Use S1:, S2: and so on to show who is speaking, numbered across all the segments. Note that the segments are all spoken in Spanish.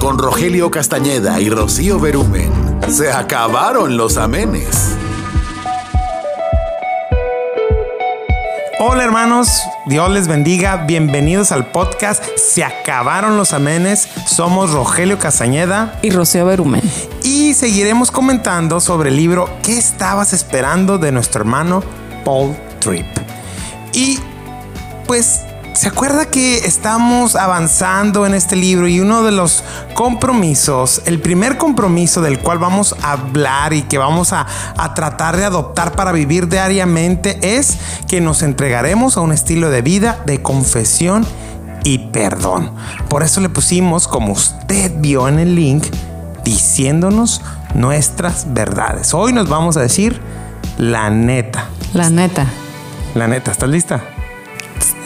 S1: con Rogelio Castañeda y Rocío Berumen. Se acabaron los amenes.
S2: Hola hermanos, Dios les bendiga, bienvenidos al podcast Se acabaron los amenes, somos Rogelio Castañeda
S3: y Rocío Berumen.
S2: Y seguiremos comentando sobre el libro ¿Qué estabas esperando? de nuestro hermano Paul Tripp. Y pues ¿Se acuerda que estamos avanzando en este libro y uno de los compromisos, el primer compromiso del cual vamos a hablar y que vamos a, a, tratar de adoptar para vivir diariamente es que nos entregaremos a un estilo de vida de confesión y perdón. Por eso le pusimos, como usted vio en el link, diciéndonos nuestras verdades. Hoy nos vamos a decir la neta.
S3: La neta.
S2: La neta, ¿estás lista?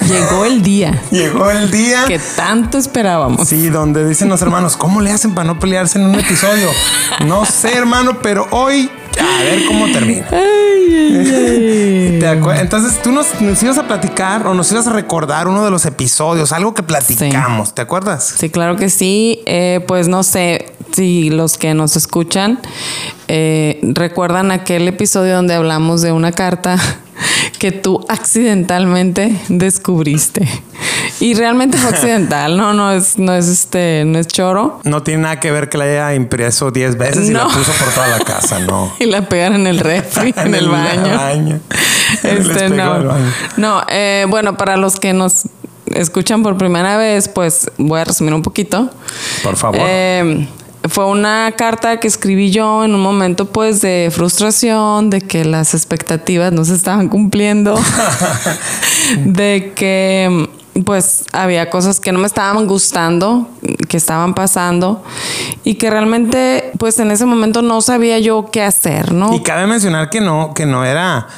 S3: Llegó el día.
S2: Llegó el día.
S3: Que tanto esperábamos.
S2: Sí, donde dicen los hermanos, ¿cómo le hacen para no pelearse en un episodio? No sé, hermano, pero hoy a ver cómo termina. Ay, ay, ay. Entonces tú nos, nos, ibas a platicar o nos ibas a recordar uno de los episodios, algo que platicamos, sí. ¿te acuerdas?
S3: Sí, claro que sí. Eh, pues no sé si los que nos escuchan eh, recuerdan aquel episodio donde hablamos de una carta que tú accidentalmente descubriste. Y realmente fue accidental, no, no es, no es este, no es choro.
S2: No tiene nada que ver que la haya impreso 10 veces y
S3: No.
S2: la puso por toda la casa, no.
S3: Y la pegan en el refri, en, el baño.
S2: baño.
S3: Este, no,
S2: baño.
S3: no eh, bueno, para los que nos escuchan por primera vez, pues voy a resumir un poquito.
S2: Por favor.
S3: Eh, fue una carta que escribí yo en un momento pues de frustración, de que las expectativas no se estaban cumpliendo, de que pues había cosas que no me estaban gustando, que estaban pasando y que realmente pues en ese momento no sabía yo qué hacer, ¿no?
S2: Y cabe mencionar que no, que no era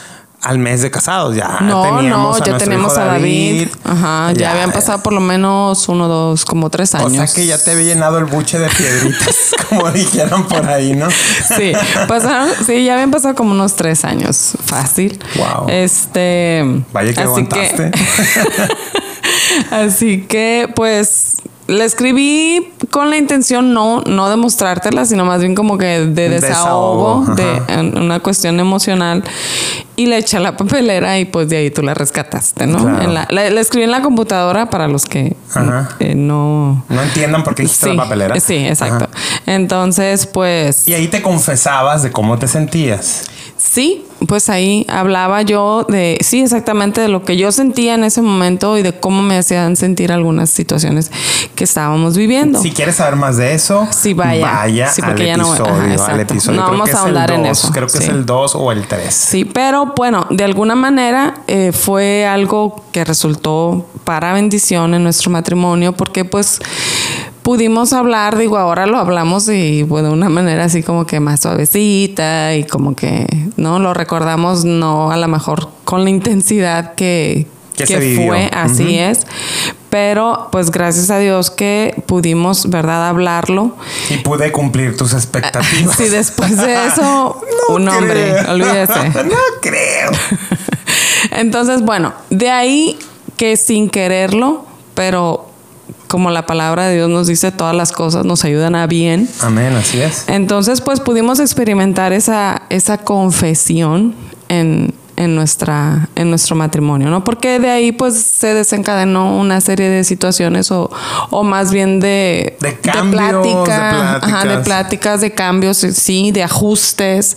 S2: al mes de casados, ya
S3: No,
S2: teníamos
S3: no,
S2: a
S3: ya
S2: hijo
S3: a David. Ajá, ya, habían pasado por lo menos uno, dos, como tres
S2: O
S3: años.
S2: sea que ya te había llenado el buche de piedritas, como dijeron por ahí, ¿no?
S3: Sí, pasaron, sí, ya habían pasado como unos tres años. Fácil.
S2: Wow.
S3: Este.
S2: Vaya que
S3: así
S2: aguantaste.
S3: así que, pues. Le escribí con la intención no, no de mostrártela, sino más bien como que de desahogo,
S2: Desahogo,
S3: de una cuestión emocional. Y le eché a la papelera y pues de ahí tú la rescataste, ¿no?
S2: Claro.
S3: En la, la- la escribí en la computadora para los que eh, no...
S2: No entiendan por qué dijiste
S3: Sí,
S2: la papelera.
S3: Sí, exacto.
S2: Ajá.
S3: Entonces, pues...
S2: Y ahí te confesabas de cómo te sentías.
S3: Sí, pues ahí hablaba yo de, sí, exactamente de lo que yo sentía en ese momento y de cómo me hacían sentir algunas situaciones que estábamos viviendo.
S2: Si quieres saber más de eso,
S3: Sí, vaya. Sí,
S2: al
S3: ya no-
S2: episodio.
S3: ajá,
S2: al episodio.
S3: No
S2: Creo
S3: vamos
S2: que
S3: a
S2: es el
S3: ahondar en
S2: dos,
S3: eso,
S2: Creo que es el 2 o el 3.
S3: Sí, pero bueno, de alguna manera eh, fue algo que resultó para bendición en nuestro matrimonio porque pues pudimos hablar, digo, ahora lo hablamos y pues, de una manera así como que más suavecita y como que, ¿no? Lo recordamos no a lo mejor con la intensidad que,
S2: Que se vivió.
S3: fue, así es. Pero pues gracias a Dios que pudimos, ¿verdad?, hablarlo.
S2: Y pude cumplir tus expectativas.
S3: Sí, después de eso,
S2: No
S3: un hombre, olvídese.
S2: no creo.
S3: Entonces, bueno, de ahí que sin quererlo, pero como la palabra de Dios nos dice, todas las cosas nos ayudan a bien.
S2: Amén, así es.
S3: Entonces, pues pudimos experimentar esa, esa confesión en, en, nuestra, en nuestro matrimonio, ¿no? Porque de ahí pues se desencadenó una serie de situaciones o, o más bien de,
S2: De cambios, de
S3: plática, ajá, de
S2: pláticas.
S3: pláticas, de cambios, sí, de ajustes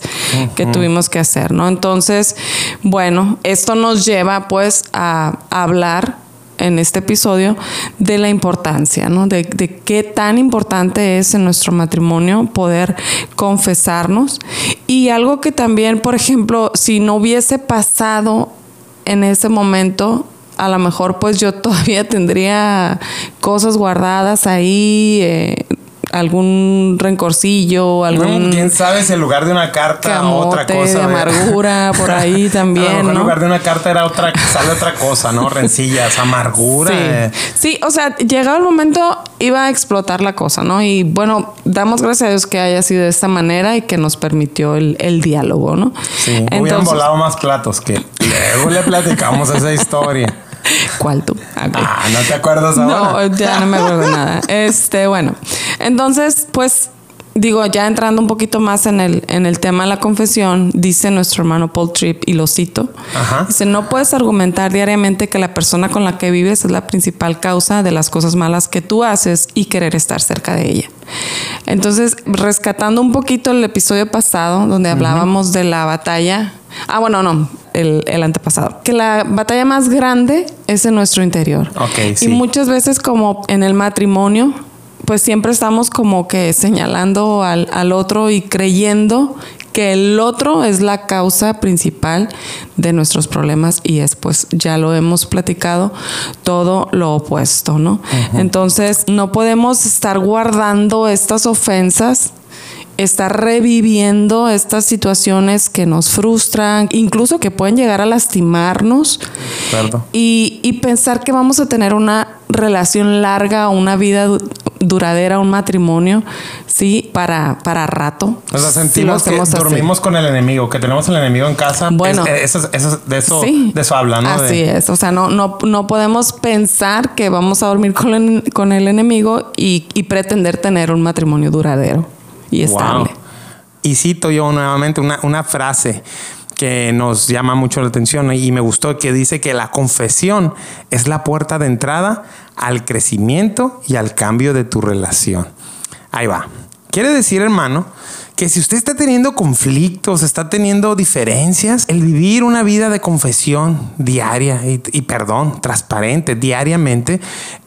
S3: que tuvimos que hacer, ¿no? Entonces, bueno, esto nos lleva pues a hablar en este episodio de la importancia, ¿no? De, de qué tan importante es en nuestro matrimonio poder confesarnos. Y algo que también, por ejemplo, si no hubiese pasado en ese momento, a lo mejor pues yo todavía tendría cosas guardadas ahí, eh, algún rencorcillo, algún
S2: No, ¿Quién sabe si en lugar de una carta otra cosa?
S3: de amargura por ahí
S2: A lo
S3: también,
S2: mejor en
S3: ¿no?
S2: lugar de una carta era otra, sale otra cosa, ¿no? Rencillas, amargura. eh.
S3: Sí. sí, o sea, llegado el momento iba a explotar la cosa, ¿no? Y bueno, damos gracias a Dios que haya sido de esta manera y que nos permitió el, el diálogo, ¿no?
S2: Sí, hubieran volado más platos que luego le platicamos esa historia.
S3: ¿Cuál tú?
S2: Ah, ¿no te acuerdas ahora?
S3: No, ya no me acuerdo de nada. Este, bueno, entonces, pues digo, ya entrando un poquito más en el, en el tema de la confesión, dice nuestro hermano Paul Tripp, y lo cito,
S2: Ajá.
S3: dice, no puedes argumentar diariamente que la persona con la que vives es la principal causa de las cosas malas que tú haces y querer estar cerca de ella. Entonces, rescatando un poquito el episodio pasado, donde hablábamos de la batalla, ah, bueno, no, el, el antepasado, que la batalla más grande es en nuestro interior.
S2: Sí.
S3: Y muchas veces como en el matrimonio, pues siempre estamos como que señalando al, al otro y creyendo que el otro es la causa principal de nuestros problemas y es pues ya lo hemos platicado todo lo opuesto, ¿no? Entonces no podemos estar guardando estas ofensas estar reviviendo estas situaciones que nos frustran, incluso que pueden llegar a lastimarnos y, y pensar que vamos a tener una relación larga, una vida duradera, un matrimonio, sí, para, para rato.
S2: O sea,
S3: si lo
S2: sentimos que
S3: así.
S2: dormimos con el enemigo, que tenemos el enemigo en casa.
S3: Bueno.
S2: Es- eso, eso- de, eso,
S3: Sí.
S2: de eso habla, ¿no?
S3: Así
S2: De-
S3: es. O sea, no, no, no podemos pensar que vamos a dormir con el, con el enemigo y, y pretender tener un matrimonio duradero y
S2: Wow.
S3: estable.
S2: Y cito yo nuevamente una, una frase que nos llama mucho la atención y me gustó que dice que la confesión es la puerta de entrada al crecimiento y al cambio de tu relación. Ahí va. Quiere decir, hermano, que si usted está teniendo conflictos, está teniendo diferencias, el vivir una vida de confesión diaria y, y perdón, transparente diariamente,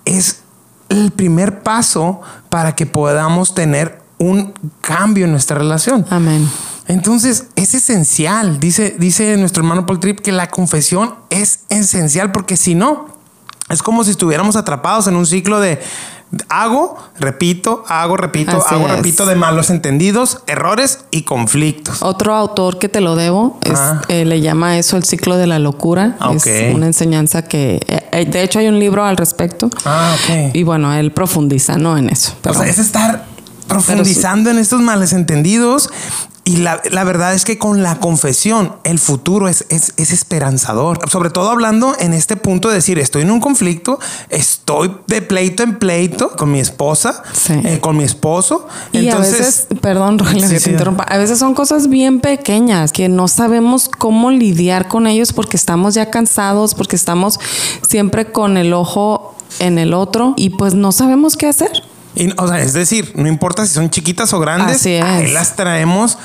S2: es el primer paso para que podamos tener un cambio en nuestra relación.
S3: Amén.
S2: Entonces es esencial, dice, dice nuestro hermano Paul Tripp, que la confesión es esencial porque si no, es como si estuviéramos atrapados en un ciclo de hago, repito, hago, repito,
S3: Así
S2: hago,
S3: es.
S2: repito de malos entendidos, errores y conflictos.
S3: Otro autor que te lo debo es,
S2: Ah.
S3: eh, le llama eso el ciclo de la locura.
S2: Ah, ok.
S3: Es una enseñanza que, eh, eh, de hecho, hay un libro al respecto.
S2: Ah, ok.
S3: Y bueno, él profundiza, ¿no? En eso.
S2: O sea, es estar profundizando en estos males entendidos. Y la, la verdad es que con la confesión el futuro es, es, es esperanzador. Sobre todo hablando en este punto de decir, estoy en un conflicto, estoy de pleito en pleito con mi esposa,
S3: Sí.
S2: eh, con mi esposo.
S3: Y
S2: Entonces,
S3: a veces, perdón, Rogelio,
S2: Sí,
S3: que
S2: sí.
S3: te interrumpa, a veces son cosas bien pequeñas que no sabemos cómo lidiar con ellos porque estamos ya cansados, porque estamos siempre con el ojo en el otro y pues no sabemos qué hacer.
S2: Y, o sea, es decir, no importa si son chiquitas o grandes,
S3: Así es.
S2: ahí las traemos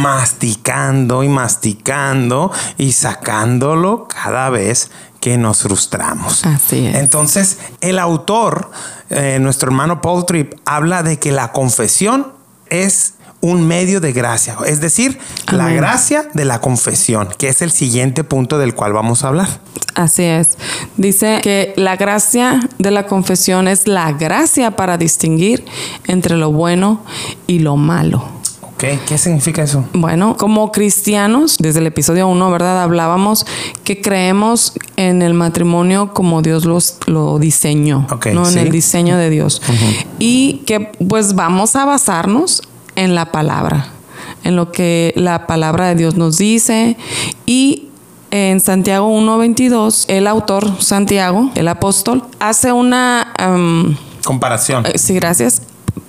S2: masticando y masticando y sacándolo cada vez que nos frustramos.
S3: Así es.
S2: Entonces, el autor, eh, nuestro hermano Paul Tripp, habla de que la confesión es un medio de gracia, es decir, la gracia de la confesión, que es el siguiente punto del cual vamos a hablar.
S3: Así es. Dice que la gracia de la confesión es la gracia para distinguir entre lo bueno y lo malo.
S2: Ok, ¿qué significa eso?
S3: Bueno, como cristianos, desde el episodio 1, ¿verdad? Hablábamos que creemos en el matrimonio como Dios los, lo diseñó,
S2: Ok,
S3: ¿no?
S2: sí.
S3: En el diseño de Dios. Y que pues vamos a basarnos en la palabra, en lo que la palabra de Dios nos dice y en Santiago 1.22, el autor Santiago, el apóstol, hace una... em,
S2: Comparación.
S3: eh, Sí, gracias.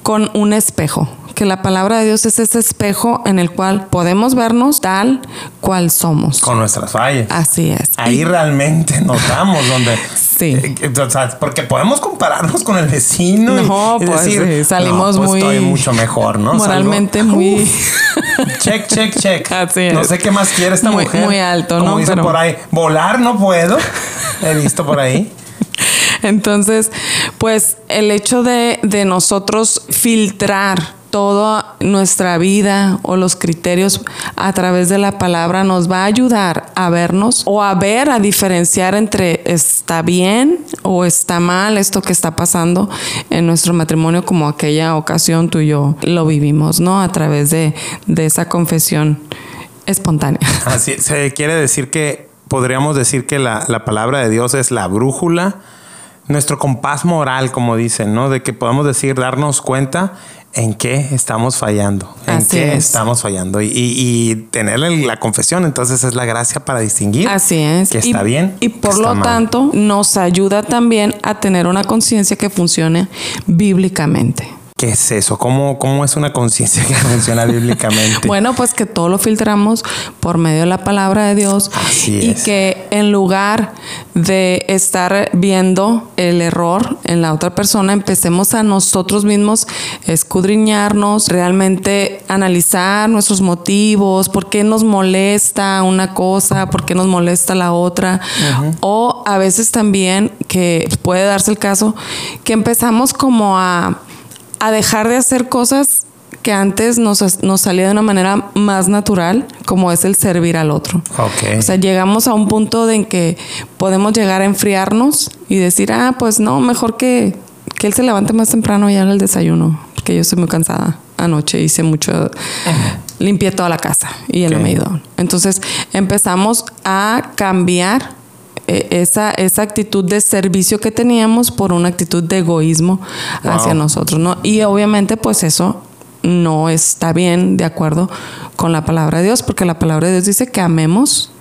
S3: Con un espejo. Que la palabra de Dios es ese espejo en el cual podemos vernos tal cual somos.
S2: Con nuestras fallas.
S3: Así es.
S2: Ahí
S3: Y-
S2: realmente notamos donde.
S3: Sí.
S2: Eh, eh, o sea, porque podemos compararnos con el vecino.
S3: No,
S2: y,
S3: pues,
S2: decir,
S3: sí, salimos
S2: "No, pues,
S3: muy-
S2: Estoy mucho mejor, ¿no?
S3: moralmente
S2: Salgo-
S3: muy-
S2: Uf, check, check, check.
S3: Así es.
S2: No sé qué más quiere esta
S3: Muy-
S2: mujer.
S3: muy alto,
S2: Como
S3: ¿no?
S2: dicen
S3: Pero-
S2: por ahí. Volar no puedo. He visto por ahí.
S3: Entonces, pues el hecho de, de nosotros filtrar toda nuestra vida o los criterios a través de la palabra nos va a ayudar a vernos o a ver, a diferenciar entre está bien o está mal esto que está pasando en nuestro matrimonio como aquella ocasión tú y yo lo vivimos, ¿no? A través de, de esa confesión espontánea.
S2: Así se quiere decir que podríamos decir que la, la palabra de Dios es la brújula nuestro compás moral, como dicen, ¿no? De que podamos decir, darnos cuenta en qué estamos fallando, en
S3: Así
S2: qué
S3: es.
S2: estamos fallando y, y- y tener la confesión, entonces es la gracia para distinguir
S3: Así es.
S2: que está
S3: y,
S2: bien.
S3: Y por lo
S2: mal.
S3: tanto, nos ayuda también a tener una conciencia que funcione bíblicamente.
S2: ¿Qué es eso? ¿Cómo, cómo es una conciencia que funciona bíblicamente?
S3: Bueno, pues que todo lo filtramos por medio de la palabra de Dios
S2: Así
S3: y
S2: es.
S3: que en lugar de estar viendo el error en la otra persona, empecemos a nosotros mismos escudriñarnos, realmente analizar nuestros motivos, por qué nos molesta una cosa, por qué nos molesta la otra, o a veces también que puede darse el caso que empezamos como a a dejar de hacer cosas que antes nos, nos salía de una manera más natural, como es el servir al otro. O sea, llegamos a un punto de en que podemos llegar a enfriarnos y decir, ah, pues no, mejor que, que él se levante más temprano y haga el desayuno, porque yo estoy muy cansada. Anoche hice mucho, limpié toda la casa y él no
S2: Ok.
S3: me ayudó. Entonces empezamos a cambiar esa, esa actitud de servicio que teníamos por una actitud de egoísmo
S2: Wow.
S3: hacia nosotros, ¿no? Y obviamente, pues eso no está bien de acuerdo con la palabra de Dios, porque la palabra de Dios dice que amemos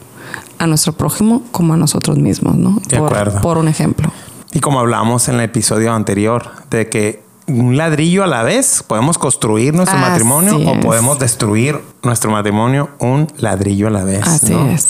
S3: a nuestro prójimo como a nosotros mismos, ¿no?
S2: De
S3: por,
S2: acuerdo.
S3: por un ejemplo.
S2: Y como hablamos en el episodio anterior, de que un ladrillo a la vez podemos construir nuestro
S3: Así
S2: matrimonio o podemos destruir nuestro matrimonio un ladrillo a la vez.
S3: Así
S2: ¿no?
S3: es.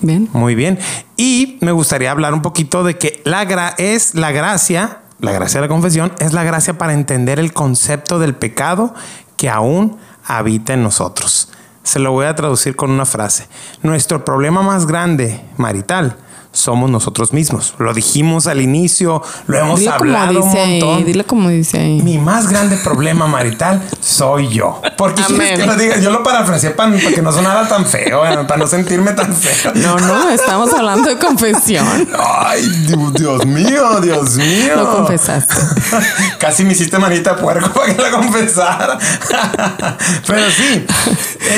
S3: Bien.
S2: Muy bien. Y me gustaría hablar un poquito de que la gra es la gracia, la gracia de la confesión, es la gracia para entender el concepto del pecado que aún habita en nosotros. Se lo voy a traducir con una frase. Nuestro problema más grande marital somos nosotros mismos. Lo dijimos al inicio, lo hemos
S3: Dile como
S2: hablado un
S3: dice
S2: montón.
S3: ahí, dile como dice ahí.
S2: Mi más grande problema marital soy yo. Porque quieres
S3: Amén.
S2: que lo diga, yo lo parafraseé para, para que no sonara tan feo, eh, para no sentirme tan feo.
S3: No, no, estamos hablando de confesión.
S2: Ay, Dios, Dios mío, Dios mío.
S3: Lo confesaste.
S2: Casi me hiciste manita puerco para que la confesara. Pero sí,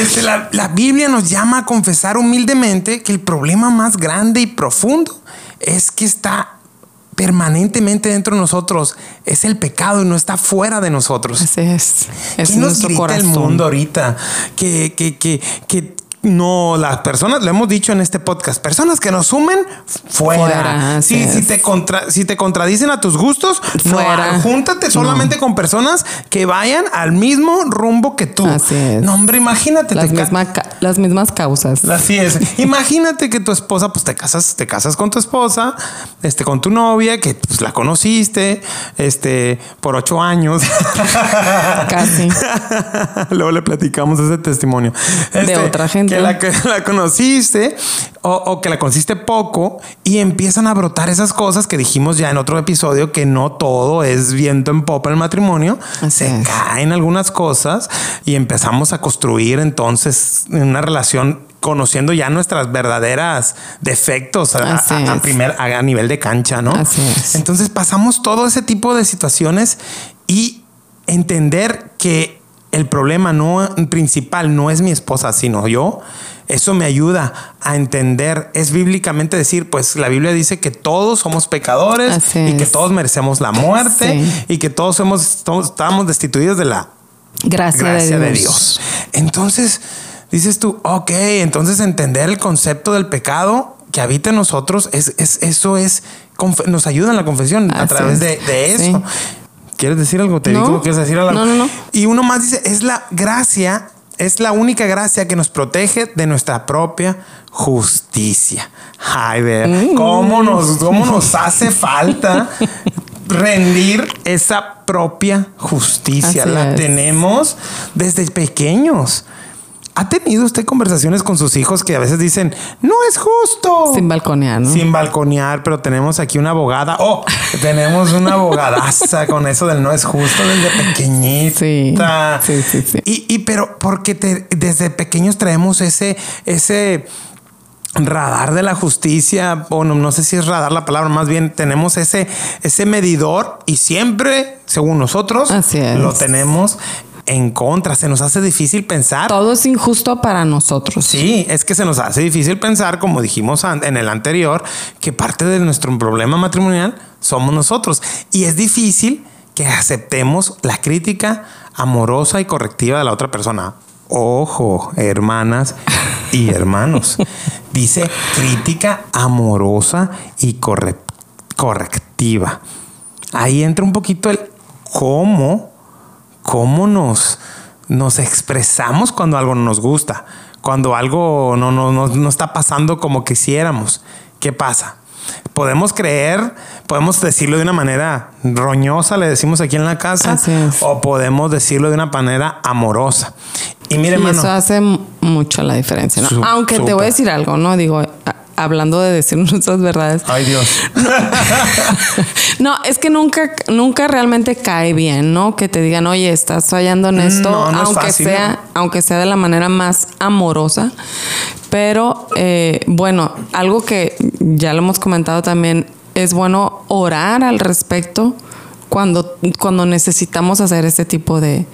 S2: este, la, la Biblia nos llama a confesar humildemente que el problema más grande y profundo es que está permanentemente dentro de nosotros. Es el pecado y no está fuera de nosotros.
S3: Así es. Es
S2: ¿Qué nos
S3: nuestro
S2: grita
S3: corazón.
S2: el mundo ahorita? Que, que, que, que no, las personas, lo hemos dicho en este podcast, personas que nos sumen fuera. Si, te contra- si te contradicen a tus gustos,
S3: Fuera.
S2: no, júntate solamente con personas que vayan al mismo rumbo que tú.
S3: Así es.
S2: No, hombre, imagínate.
S3: Las,
S2: te
S3: misma las mismas causas.
S2: Así es. Imagínate que tu esposa, pues te casas, te casas con tu esposa, este, con tu novia, que pues la conociste, este, por ocho años.
S3: Casi.
S2: Luego le platicamos ese testimonio. Este,
S3: otra gente.
S2: Que la, que la conociste o, o que la conociste poco y empiezan a brotar esas cosas que dijimos ya en otro episodio que no todo es viento en popa el matrimonio.
S3: Así
S2: Se
S3: es.
S2: caen algunas cosas y empezamos a construir entonces una relación conociendo ya nuestras verdaderas defectos a, primer a, a nivel de cancha, ¿no?
S3: Así es.
S2: Entonces pasamos todo ese tipo de situaciones y entender que el problema no principal no es mi esposa, sino yo. Eso me ayuda a entender, es bíblicamente decir, pues la Biblia dice que todos somos pecadores
S3: Así
S2: y que todos merecemos la muerte
S3: Sí.
S2: y que todos somos, todos estamos destituidos de la
S3: Gracia,
S2: gracia
S3: de
S2: de
S3: Dios.
S2: Entonces, dices tú, ok, entonces entender el concepto del pecado que habita en nosotros, es, es- eso es, nos ayuda en la confesión a través
S3: es.
S2: de, de
S3: Sí.
S2: ¿Quieres decir algo? Te
S3: No.
S2: digo, ¿quieres decir algo?
S3: No, no, no.
S2: Y uno más dice, es la gracia, es la única gracia que nos protege de nuestra propia justicia. Ay, ver,
S3: Mm.
S2: cómo nos, cómo nos hace falta rendir esa propia justicia.
S3: Así
S2: la
S3: es.
S2: tenemos desde pequeños. ¿Ha tenido usted conversaciones con sus hijos que a veces dicen, no es justo?
S3: Sin balconear, ¿no?
S2: Sin balconear, pero tenemos aquí una abogada. Oh, tenemos una abogadaza con eso del no es justo desde pequeñita.
S3: Sí, sí, sí, sí.
S2: Y, y pero porque te- desde pequeños traemos ese, ese radar de la justicia, o no, no sé si es radar la palabra, más bien tenemos ese, ese medidor y siempre, según nosotros,
S3: Así es.
S2: lo tenemos en contra. Se nos hace difícil pensar.
S3: Todo es injusto para nosotros.
S2: Sí, es que se nos hace difícil pensar, como dijimos en el anterior, que parte de nuestro problema matrimonial somos nosotros. Y es difícil que aceptemos la crítica amorosa y correctiva de la otra persona. Ojo, hermanas y hermanos. Dice crítica amorosa y correctiva. Ahí entra un poquito el cómo, cómo nos, nos expresamos cuando algo no nos gusta, cuando algo no, no, no está pasando como quisiéramos. ¿Qué pasa? podemos creer, podemos decirlo de una manera roñosa, le decimos aquí en la casa, o podemos decirlo de una manera amorosa.
S3: Y mire, y eso hace mucho la diferencia, ¿no? Aunque te voy a decir algo, ¿no? Digo, hablando de decir nuestras verdades.
S2: Ay, Dios.
S3: No, es que nunca, nunca realmente cae bien, ¿no? Que te digan, oye, estás fallando en esto, aunque sea, aunque sea de la manera más amorosa. Pero eh, bueno, algo que ya lo hemos comentado también, es bueno orar al respecto cuando, cuando necesitamos hacer este tipo de,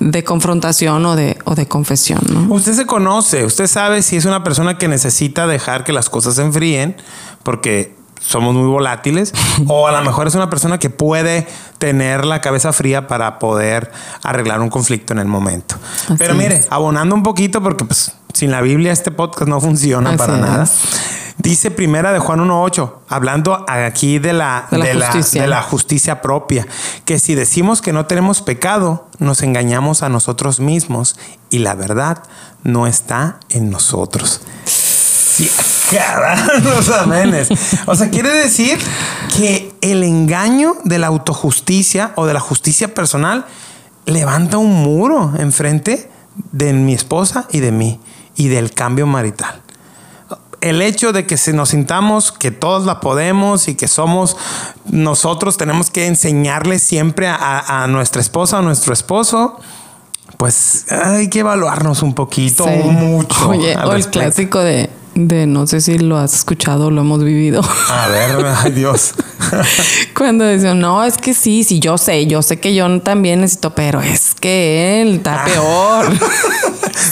S3: de confrontación o de, o de confesión. ¿no?
S2: Usted se conoce, usted sabe si es una persona que necesita dejar que las cosas se enfríen, porque somos muy volátiles, o a lo mejor es una persona que puede tener la cabeza fría para poder arreglar un conflicto en el momento. Pero mire, abonando un poquito, porque pues sin la Biblia este podcast no funciona para nada. Dice primera de Juan 1.8, hablando aquí de la, de, la, justicia. propia, que si decimos que no tenemos pecado, nos engañamos a nosotros mismos y la verdad no está en nosotros. los amenes. O sea, quiere decir que el engaño de la autojusticia o de la justicia personal levanta un muro enfrente de mi esposa y de mí y del cambio marital el hecho de que se nos sintamos que todos la podemos y que somos nosotros, tenemos que enseñarle siempre a, nuestra esposa o nuestro esposo, pues hay que evaluarnos un poquito, mucho.
S3: Oye, o el clásico de, de, no sé si lo has escuchado, lo hemos vivido.
S2: A ver, ay Dios.
S3: Cuando dicen, no, es que sí, sí, yo sé, yo sé que yo también necesito, pero es que él está ah. peor.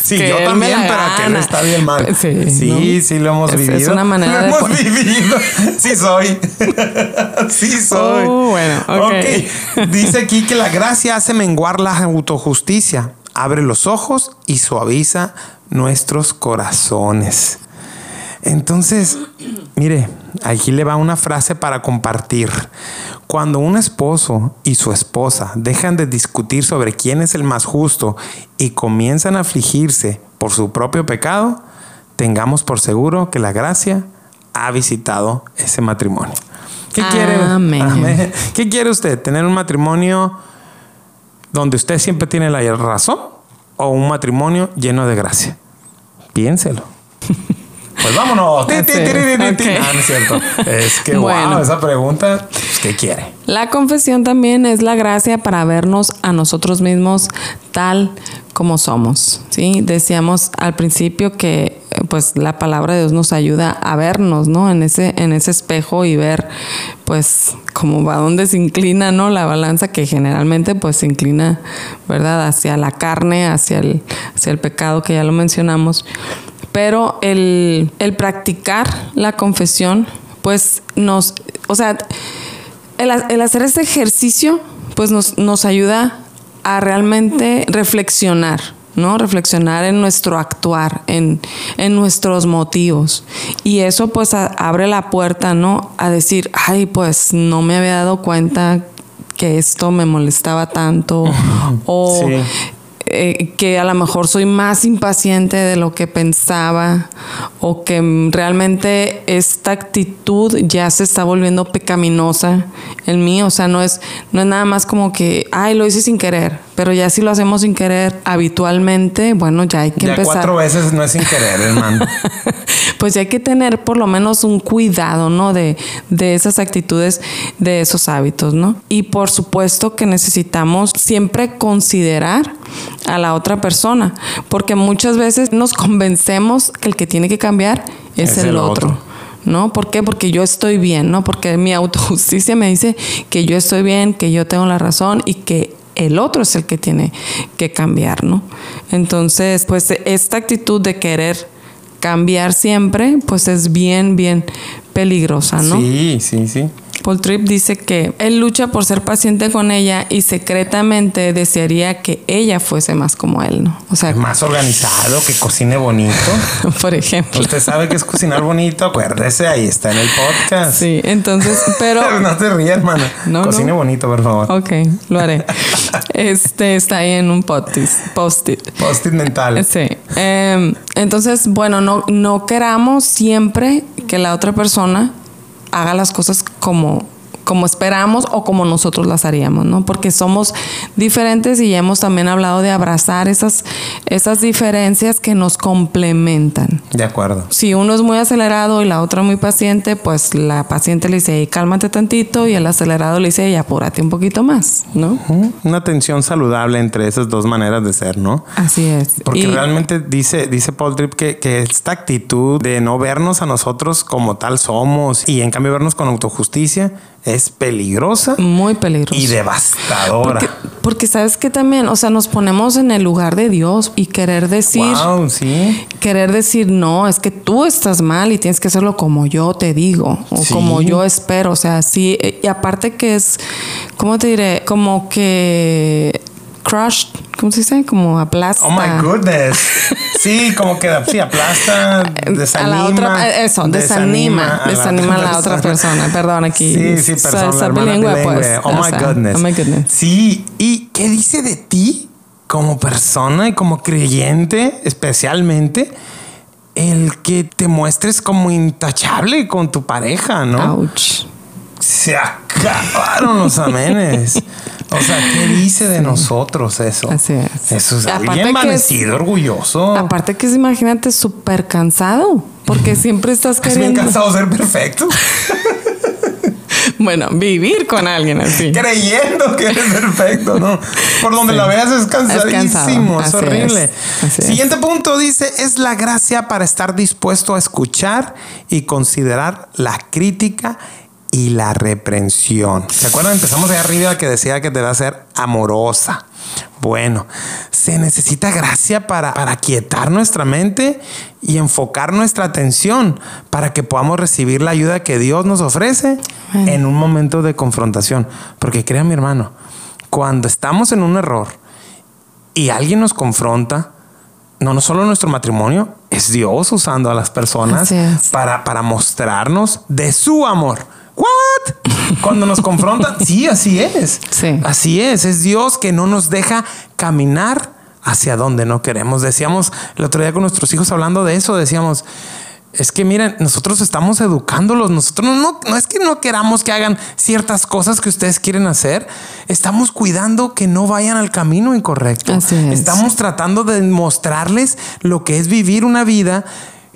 S2: Sí, yo también, pero que él está bien mal. Sí, sí, lo hemos vivido. Es
S3: una manera
S2: lo hemos vivido. Sí soy. sí soy.
S3: Oh, bueno, okay.
S2: ok. Dice aquí que la gracia hace menguar la autojusticia, abre los ojos y suaviza nuestros corazones. Entonces, mire, aquí le va una frase para compartir. Cuando un esposo y su esposa dejan de discutir sobre quién es el más justo y comienzan a afligirse por su propio pecado, tengamos por seguro que la gracia ha visitado ese matrimonio. ¿Qué quiere? ¿Qué quiere usted? ¿Tener un matrimonio donde usted siempre tiene la razón o un matrimonio lleno de gracia? Piénselo. Pues vámonos. Ah, no es cierto. Es que, bueno, esa pregunta, pues, ¿qué quiere?
S3: La confesión también es la gracia para vernos a nosotros mismos tal como somos. ¿sí? Decíamos al principio que pues la palabra de Dios nos ayuda a vernos, ¿no? En ese, en ese espejo y ver, pues, cómo va donde se inclina, ¿no? La balanza que generalmente, pues, se inclina, ¿verdad? Hacia la carne, hacia el, hacia el pecado, que ya lo mencionamos. Pero el, practicar la confesión, pues nos, o sea, el, hacer este ejercicio, pues nos, nos ayuda a realmente reflexionar, ¿no? Reflexionar en nuestro actuar, en, en, nuestros motivos. Y eso pues abre la puerta, ¿no? A decir, ay, pues no me había dado cuenta que esto me molestaba tanto o eh, que a lo mejor soy más impaciente de lo que pensaba o que realmente esta actitud ya se está volviendo pecaminosa en mí. O sea, no es, no es nada más como que, ay, lo hice sin querer, pero ya si lo hacemos sin querer habitualmente, bueno, ya hay que ya empezar.
S2: Cuatro veces no es sin querer, hermano.
S3: pues ya hay que tener por lo menos un cuidado, ¿no? De, de esas actitudes, de esos hábitos, ¿no? Y por supuesto que necesitamos siempre considerar a la otra persona, porque muchas veces nos convencemos que el que tiene que cambiar es, el, otro. ¿no? ¿Por qué? Porque yo estoy bien, ¿no? Porque mi autojusticia me dice que yo estoy bien, que yo tengo la razón y que el otro es el que tiene que cambiar, ¿no? Entonces, pues esta actitud de querer cambiar siempre, pues es bien, bien peligrosa, ¿no?
S2: Sí, sí, sí.
S3: Paul Tripp dice que él lucha por ser paciente con ella y secretamente desearía que ella fuese más como él, ¿no?
S2: O sea, más organizado, que cocine bonito.
S3: por ejemplo.
S2: Usted sabe que es cocinar bonito, acuérdese, ahí está en el podcast.
S3: Sí, entonces, pero.
S2: no te rías, hermano. No, Cocine bonito, por favor.
S3: Ok, lo haré. este está ahí en un post-it.
S2: Post-it mental.
S3: Sí. Em, entonces, bueno, no, no queramos siempre que la otra persona haga las cosas como como esperamos o como nosotros las haríamos, ¿no? Porque somos diferentes y ya hemos también hablado de abrazar esas, esas diferencias que nos complementan.
S2: De acuerdo.
S3: Si uno es muy acelerado y la otra muy paciente, pues la paciente le dice, cálmate tantito y el acelerado le dice, apúrate un poquito más, ¿no?
S2: Una tensión saludable entre esas dos maneras de ser, ¿no?
S3: Así es.
S2: Porque realmente dice, dice Paul Tripp que, que esta actitud de no vernos a nosotros como tal somos y en cambio vernos con autojusticia es peligrosa.
S3: Muy peligrosa.
S2: Y devastadora.
S3: Porque, sabes que también, o sea, nos ponemos en el lugar de Dios y querer decir.
S2: Wow, sí.
S3: Querer decir, no, es que tú estás mal y tienes que hacerlo como yo te digo o como yo espero. O sea, sí. Y aparte que es, ¿cómo te diré? Como que crushed, ¿cómo se dice? Como aplasta.
S2: Oh my goodness. Sí, como que sí, aplasta, desanima. A la otra,
S3: eso, desanima, desanima, a la, otra persona. Perdón, aquí.
S2: Sí, sí, persona, bilingüe, pues. Oh my goodness. Oh my goodness. Sí, ¿y qué dice de ti como persona y como creyente, especialmente? El que te muestres como intachable con tu pareja, ¿no?
S3: Ouch.
S2: Se acabaron los amenes. O sea, ¿qué dice de nosotros eso?
S3: Así es.
S2: Eso es bien amanecido, orgulloso.
S3: Aparte que es, imagínate, súper cansado. Porque siempre estás queriendo...
S2: Es bien cansado de ser perfecto.
S3: bueno, vivir con alguien así.
S2: Creyendo que eres perfecto, ¿no? Por donde la veas es cansadísimo, es, horrible. Siguiente punto dice, es la gracia para estar dispuesto a escuchar y considerar la crítica y la reprensión. ¿Se acuerdan? Empezamos ahí arriba que decía que debe ser amorosa. Bueno, se necesita gracia para, para quietar nuestra mente y enfocar nuestra atención para que podamos recibir la ayuda que Dios nos ofrece en un momento de confrontación. Porque crea mi hermano, cuando estamos en un error y alguien nos confronta, no, no solo nuestro matrimonio, es Dios usando a las personas para, para mostrarnos de su amor ¿What? Cuando nos confrontan, sí, así es.
S3: Sí.
S2: Así es. Es Dios que no nos deja caminar hacia donde no queremos. Decíamos el otro día con nuestros hijos hablando de eso, decíamos, es que miren, nosotros estamos educándolos, nosotros no, no, es que no queramos que hagan ciertas cosas que ustedes quieren hacer, estamos cuidando que no vayan al camino incorrecto. Estamos tratando de mostrarles lo que es vivir una vida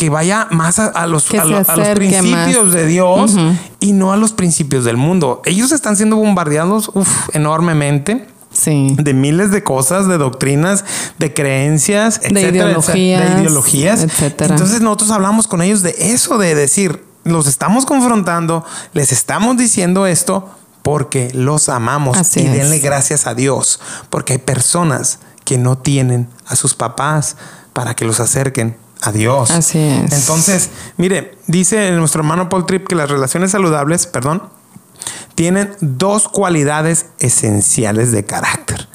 S2: que vaya más a, los, principios de Dios y no a los principios del mundo. Ellos están siendo bombardeados enormemente. De miles de cosas, de doctrinas, de creencias,
S3: de ideologías.
S2: De ideologías. Entonces nosotros hablamos con ellos de eso, de decir, los estamos confrontando, les estamos diciendo esto porque los amamos y denle gracias a Dios, porque hay personas que no tienen a sus papás para que los acerquen Adiós.
S3: Así es.
S2: Entonces, mire, dice nuestro hermano Paul Tripp que las relaciones saludables, perdón, tienen dos cualidades esenciales de carácter.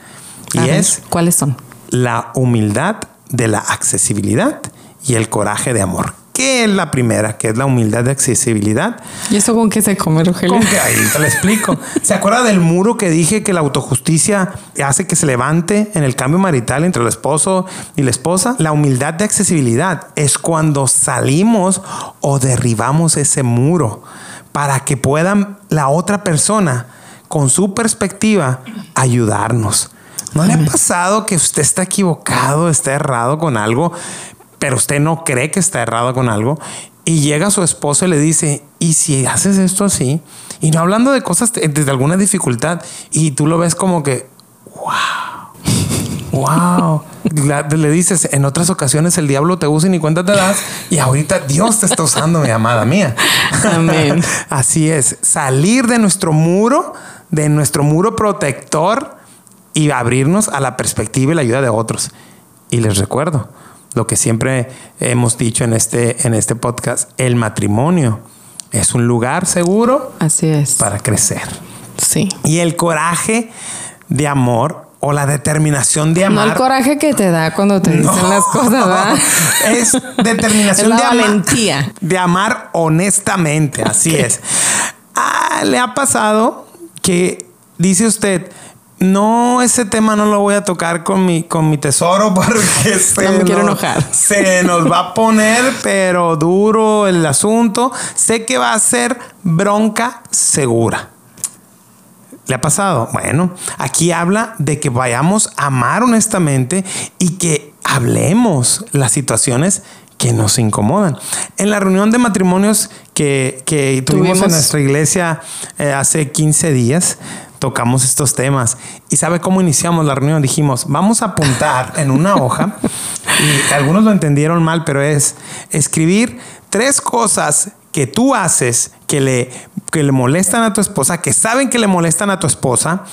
S2: Y es...
S3: ¿Cuáles son?
S2: La humildad de la accesibilidad y el coraje de amor. ¿Qué es la primera? Que es la humildad de accesibilidad.
S3: ¿Y eso con qué se come, Rogelio?
S2: Con que ahí te lo explico. ¿Se acuerda del muro que dije que la autojusticia hace que se levante en el cambio marital entre el esposo y la esposa? La humildad de accesibilidad es cuando salimos o derribamos ese muro para que puedan la otra persona con su perspectiva ayudarnos. ¿No le ha pasado que usted está equivocado, está errado con algo, pero usted no cree que está errado con algo. Y llega su esposo y le dice, ¿y si haces esto así? Y no hablando de cosas desde alguna dificultad, y tú lo ves como que, wow, wow. le dices, en otras ocasiones el diablo te usa y ni cuenta te das, y ahorita Dios te está usando, mi amada mía.
S3: Amén.
S2: Así es, salir de nuestro muro, de nuestro muro protector y abrirnos a la perspectiva y la ayuda de otros. Y les recuerdo, lo que siempre hemos dicho en este, en este podcast, el matrimonio es un lugar seguro
S3: Así es.
S2: para crecer.
S3: Sí.
S2: Y el coraje de amor o la determinación de
S3: No
S2: amar.
S3: el coraje que te da cuando te dicen las cosas, ¿verdad?
S2: Es determinación
S3: Es la
S2: de amar.
S3: valentía.
S2: De amar honestamente, así es. Ah, ¿Le ha pasado que dice usted, no, ese tema no lo voy a tocar con mi, con mi tesoro porque se,
S3: me quiero
S2: nos-
S3: enojar.
S2: se nos va a poner, pero duro el asunto. Sé que va a ser bronca segura. ¿Le ha pasado? Bueno, aquí habla de que vayamos a amar honestamente y que hablemos las situaciones que nos incomodan. En la reunión de matrimonios que, que tuvimos,
S3: Tuvimos.
S2: en nuestra iglesia eh, hace 15 días, tocamos estos temas. ¿Y sabe cómo iniciamos la reunión? Dijimos, vamos a apuntar en una hoja, y algunos lo entendieron mal, pero es escribir tres cosas que tú haces que le, que le molestan a tu esposa, que saben que le molestan a tu esposa,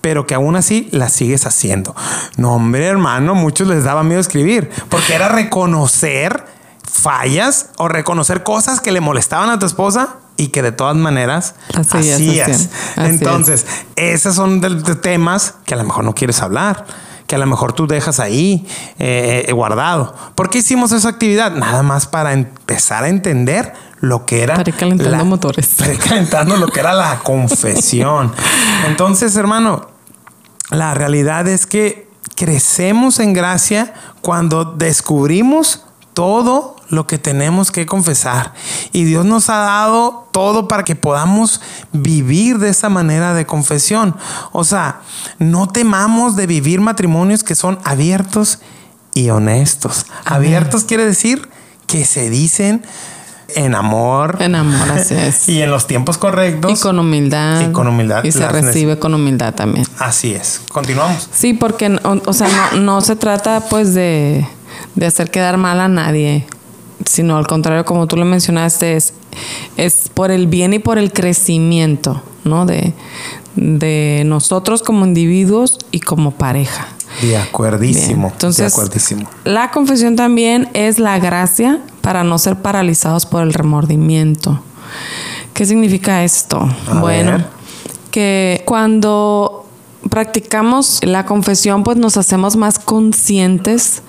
S2: pero que aún así las sigues haciendo. No, hombre, hermano, muchos les daba miedo escribir, porque era reconocer fallas o reconocer cosas que le molestaban a tu esposa y que de todas maneras hacías.
S3: Así
S2: Entonces, esos son de, de temas que a lo mejor no quieres hablar, que a lo mejor tú dejas ahí eh, guardado. ¿Por qué hicimos esa actividad? Nada más para empezar a entender lo que era.
S3: Para calentando motores.
S2: Para calentando lo que era la confesión. Entonces, hermano, la realidad es que crecemos en gracia cuando descubrimos todo lo que tenemos que confesar. Y Dios nos ha dado todo para que podamos vivir de esa manera de confesión. O sea, no temamos de vivir matrimonios que son abiertos y honestos. Abiertos quiere decir que se dicen en amor.
S3: En amor, así es.
S2: Y en los tiempos correctos.
S3: Y con humildad.
S2: Y con humildad.
S3: Y se recibe con humildad también.
S2: Así es. Continuamos.
S3: Sí, porque o, o sea, no, no se trata pues de, de hacer quedar mal a nadie, sino al contrario, como tú lo mencionaste, es, es por el bien y por el crecimiento, ¿no? De, de nosotros como individuos y como pareja.
S2: De acuerdísimo.
S3: Bien, Entonces,
S2: de acuerdísimo.
S3: la confesión también es la gracia para no ser paralizados por el remordimiento. ¿Qué significa esto?
S2: A
S3: bueno,
S2: ver.
S3: que cuando practicamos la confesión, pues nos hacemos más conscientes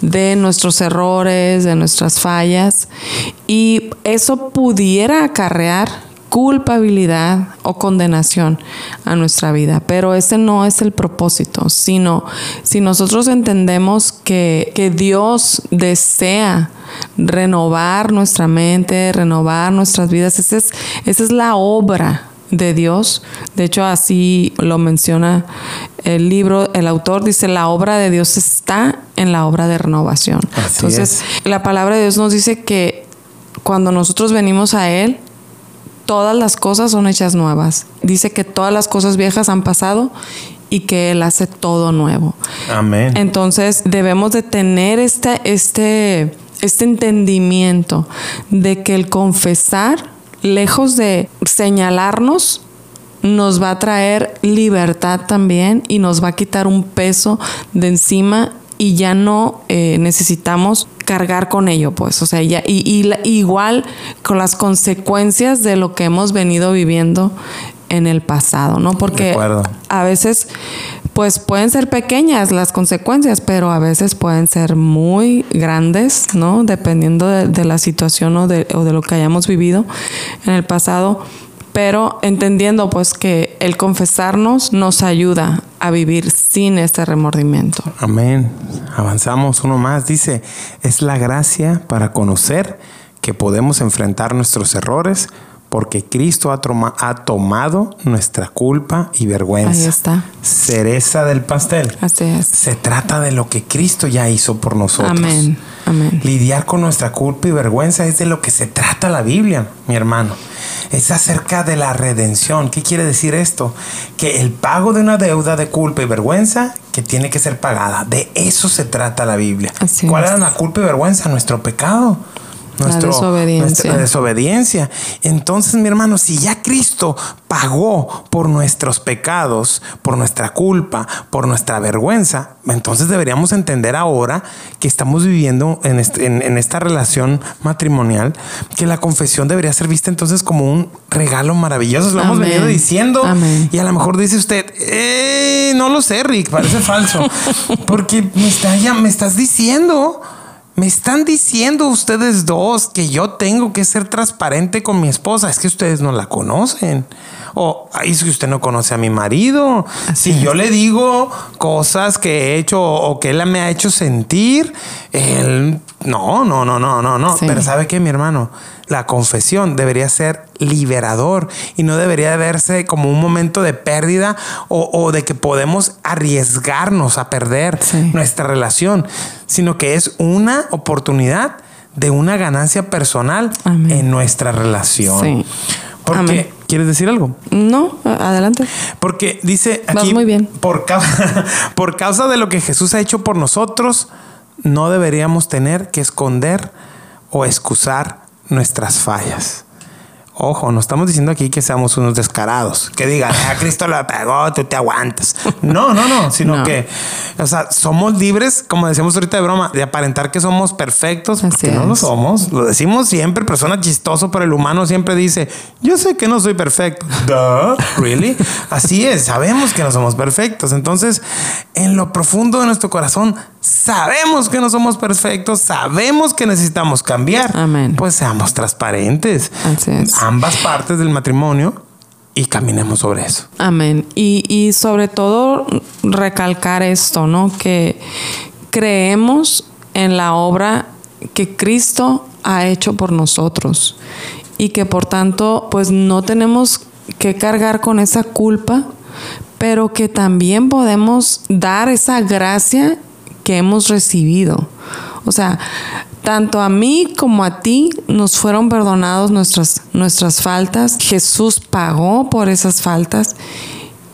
S3: de nuestros errores, de nuestras fallas, y eso pudiera acarrear culpabilidad o condenación a nuestra vida, pero ese no es el propósito, sino si nosotros entendemos que, que Dios desea renovar nuestra mente, renovar nuestras vidas, esa es, esa es la obra de Dios. De hecho, así lo menciona el libro, el autor dice, la obra de Dios está en la obra de renovación.
S2: Así
S3: Entonces, la palabra de Dios nos dice que cuando nosotros venimos a Él, todas las cosas son hechas nuevas. Dice que todas las cosas viejas han pasado y que Él hace todo nuevo.
S2: Amén.
S3: Entonces debemos de tener este, este, este entendimiento de que el confesar, lejos de señalarnos, nos va a traer libertad también y nos va a quitar un peso de encima y ya no eh, necesitamos cargar con ello, pues, o sea, ya, y, igual con las consecuencias de lo que hemos venido viviendo en el pasado, ¿no? Porque a veces pues pueden ser pequeñas las consecuencias, pero a veces pueden ser muy grandes, ¿no? Dependiendo de, de la situación o de, o de lo que hayamos vivido en el pasado. Pero entendiendo pues que el confesarnos nos ayuda a vivir sin este remordimiento.
S2: Amén. Avanzamos uno más. Dice, es la gracia para conocer que podemos enfrentar nuestros errores porque Cristo ha, tomado nuestra culpa y vergüenza.
S3: Ahí está.
S2: Cereza del pastel.
S3: Así es.
S2: Se trata de lo que Cristo ya hizo por nosotros.
S3: Amén. Amén.
S2: Lidiar con nuestra culpa y vergüenza es de lo que se trata la Biblia, mi hermano. Es acerca de la redención. ¿Qué quiere decir esto? Que el pago de una deuda de culpa y vergüenza que tiene que ser pagada. De eso se trata la Biblia.
S3: Así
S2: ¿Cuál
S3: es.
S2: era la culpa y vergüenza? Nuestro pecado. Nuestro,
S3: desobediencia.
S2: nuestra desobediencia. Entonces, mi hermano, si ya Cristo pagó por nuestros pecados, por nuestra culpa, por nuestra vergüenza, entonces deberíamos entender ahora que estamos viviendo en, este- en- en esta relación matrimonial, que la confesión debería ser vista entonces como un regalo maravilloso. Lo hemos venido diciendo
S3: Amén.
S2: y a lo mejor dice usted, "Eh, no lo sé, Rick, parece falso. Porque me, está, ya, me estás diciendo, me están diciendo ustedes dos que yo tengo que ser transparente con mi esposa. Es que ustedes no la conocen. O "Ay, es que usted no conoce a mi marido. si yo le digo cosas que he hecho o que él me ha hecho sentir, él no, no, no, no, no, no.
S3: Sí.
S2: Pero ¿sabe qué, mi hermano? La confesión debería ser liberador y no debería verse como un momento de pérdida o, o de que podemos arriesgarnos a perder
S3: Sí.
S2: nuestra relación, sino que es una oportunidad de una ganancia personal
S3: Amén.
S2: en nuestra relación.
S3: Sí.
S2: Porque,
S3: Amén.
S2: ¿quieres decir algo?
S3: No, adelante.
S2: Porque dice
S3: Vas
S2: aquí,
S3: muy bien.
S2: Por causa de lo que Jesús ha hecho por nosotros, no deberíamos tener que esconder o excusar nuestras fallas. Ojo, no estamos diciendo aquí que seamos unos descarados, que digan, a Cristo lo pegó, tú te aguantas. No, no, no, sino
S3: No.
S2: que, o sea, somos libres, como decíamos ahorita de broma, de aparentar que somos perfectos,
S3: Así
S2: porque no lo
S3: es.
S2: somos. Lo decimos siempre, persona chistoso, pero el humano siempre dice, yo sé que no soy perfecto. Duh, really? Así es, sabemos que no somos perfectos. Entonces, en lo profundo de nuestro corazón, sabemos que no somos perfectos, sabemos que necesitamos cambiar.
S3: Amén.
S2: Pues seamos transparentes.
S3: Así es.
S2: Ambas partes del matrimonio y caminemos sobre eso.
S3: Amén. Y, sobre todo recalcar esto, ¿no? Que creemos en la obra que Cristo ha hecho por nosotros y que por tanto pues no tenemos que cargar con esa culpa, pero que también podemos dar esa gracia que hemos recibido. O sea, tanto a mí como a ti nos fueron perdonados nuestras, nuestras faltas. Jesús pagó por esas faltas.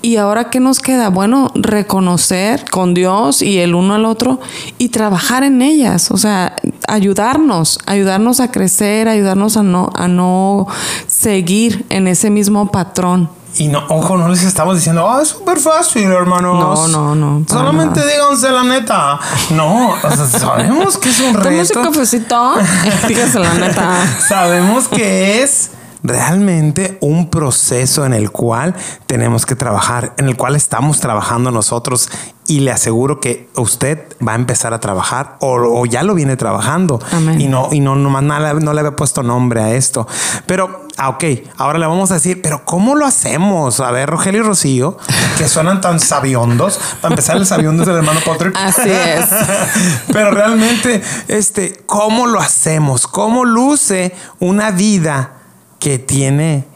S3: Y ahora, ¿qué nos queda? Bueno, reconocer con Dios y el uno al otro y trabajar en ellas. O sea, ayudarnos, ayudarnos a crecer, ayudarnos a no, a no seguir en ese mismo patrón.
S2: Y no, ojo, no les estamos diciendo, ah, es súper fácil, hermanos.
S3: No, no, no,
S2: Solamente
S3: nada.
S2: díganse la neta. No, o sea, sabemos que es un
S3: Tómese
S2: reto.
S3: un cafecito. Dígase la neta.
S2: Sabemos que es realmente un proceso en el cual tenemos que trabajar, en el cual estamos trabajando nosotros y le aseguro que usted va a empezar a trabajar o, o ya lo viene trabajando
S3: Amén.
S2: y no y no nomás nada, no le había puesto nombre a esto. Pero ah, ok, ahora le vamos a decir, pero ¿cómo lo hacemos? A ver, Rogelio y Rocío, que suenan tan sabiondos. Para empezar, el sabiondo es el hermano Patrick.
S3: Así es.
S2: Pero realmente, este, ¿cómo lo hacemos? ¿Cómo luce una vida que tiene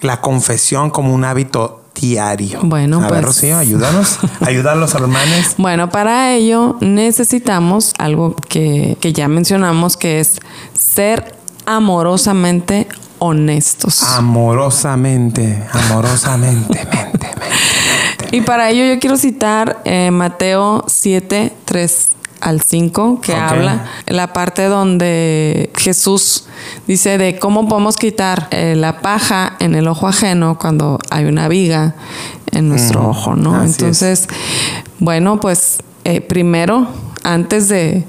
S2: la confesión como un hábito diario?
S3: Bueno,
S2: a ver,
S3: pues-
S2: Rocío, ayúdanos. Ayuda a los hermanos.
S3: Bueno, para ello necesitamos algo que, que ya mencionamos, que es ser amorosamente honestos.
S2: Amorosamente, amorosamente, mente, mente, mente.
S3: Y para ello yo quiero citar eh, Mateo 7, 3 al 5, que habla la parte donde Jesús dice de cómo podemos quitar eh, la paja en el ojo ajeno cuando hay una viga en nuestro
S2: Mm,
S3: ojo, ¿no?
S2: es.
S3: Entonces, bueno, pues eh, primero, antes de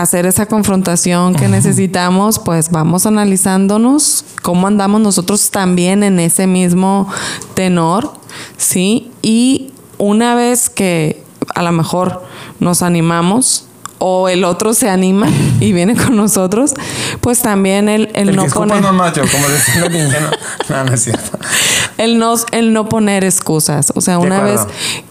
S3: hacer esa confrontación que necesitamos, pues vamos analizándonos cómo andamos nosotros también en ese mismo tenor, ¿sí? Y una vez que a lo mejor nos animamos o el otro se anima y viene con nosotros, pues también el, el
S2: El
S3: no
S2: que
S3: poner...
S2: no macho, como decía. No, no, no es cierto.
S3: El no, el no poner excusas. O sea, una vez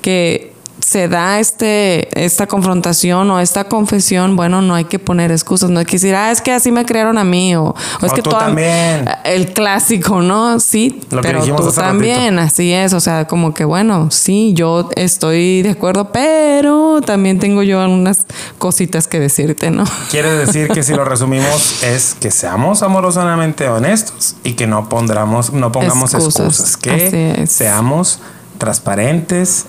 S3: que se da este, esta confrontación o esta confesión, bueno, no hay que poner excusas, no hay que decir, ah, es que así me crearon a mí, o, o es
S2: O
S3: que
S2: tú
S3: toda-
S2: también.
S3: El clásico, ¿no? Sí,
S2: Lo
S3: pero
S2: dijimos
S3: tú también, así es. O sea, como que bueno, sí, yo estoy de acuerdo, pero también tengo yo algunas cositas que decirte, ¿no?
S2: Quiere decir que si lo resumimos es que seamos amorosamente honestos y que no pondramos, no pongamos
S3: Excusas.
S2: excusas, que seamos transparentes,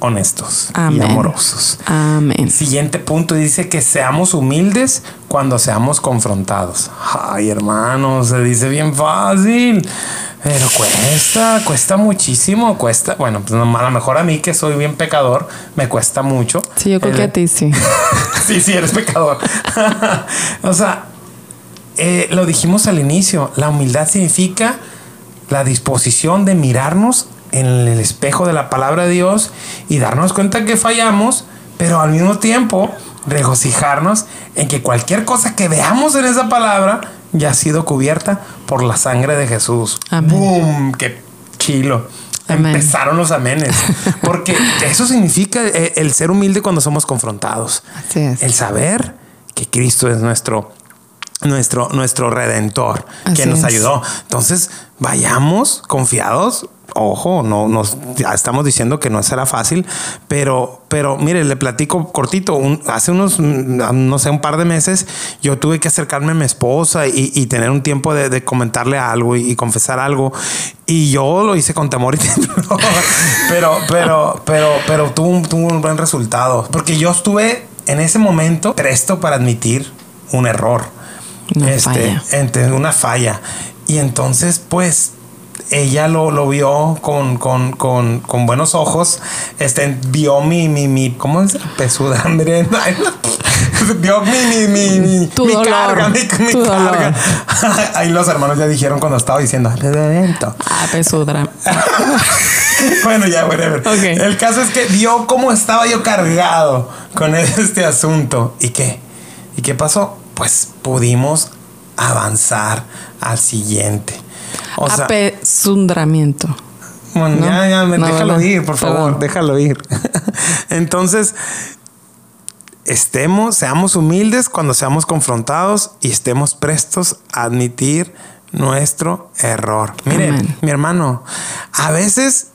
S2: honestos y amorosos.
S3: Amén.
S2: Siguiente punto dice que seamos humildes cuando seamos confrontados. Ay, hermano, se dice bien fácil. Pero cuesta, cuesta muchísimo, cuesta. Bueno, pues a lo mejor a mí que soy bien pecador, me cuesta mucho.
S3: Sí, yo creo que a ti sí.
S2: sí, sí, eres pecador. o sea, eh, lo dijimos al inicio, la humildad significa la disposición de mirarnos en el espejo de la palabra de Dios y darnos cuenta que fallamos, pero al mismo tiempo regocijarnos en que cualquier cosa que veamos en esa palabra ya ha sido cubierta por la sangre de Jesús.
S3: Amén.
S2: ¡Bum! ¡Qué chilo!
S3: Amén.
S2: Empezaron los amenes. Porque eso significa eh, el ser humilde cuando somos confrontados.
S3: Así es.
S2: El saber que Cristo es nuestro nuestro, nuestro redentor
S3: Así
S2: que nos
S3: es.
S2: ayudó. Entonces, vayamos confiados. Ojo, no nos ya estamos diciendo que no será fácil, pero, pero mire, le platico cortito. Un- hace unos, mm, no sé, un par de meses, yo tuve que acercarme a mi esposa y, y tener un tiempo de, de comentarle algo y, y confesar algo. Y yo lo hice con temor y temblor. pero, pero, pero, pero tuvo un, tuvo un buen resultado. Porque yo estuve en ese momento presto para admitir un error.
S3: Una
S2: Este,
S3: falla.
S2: entre una falla. Y entonces, pues, ella lo, lo vio con, con, con, con buenos ojos. Este, vio mi, mi, mi, ¿cómo es? Pesuda, hombre. Ay, no. Vio mi, mi, mi, mi, carga, mi, carga. Ahí los hermanos ya dijeron cuando estaba diciendo.
S3: Ah, pesudra.
S2: bueno, ya, whatever. El caso es que vio cómo estaba yo cargado con este asunto. ¿Y qué? ¿Y qué pasó? Pues pudimos avanzar al siguiente. O sea,
S3: Apesundramiento.
S2: bueno,
S3: ¿no?
S2: ya, ya, me-
S3: No,
S2: déjalo ir, por favor, déjalo ir. Entonces, estemos, seamos humildes cuando seamos confrontados y estemos prestos a admitir nuestro error. Miren,
S3: Amén.
S2: mi hermano, a veces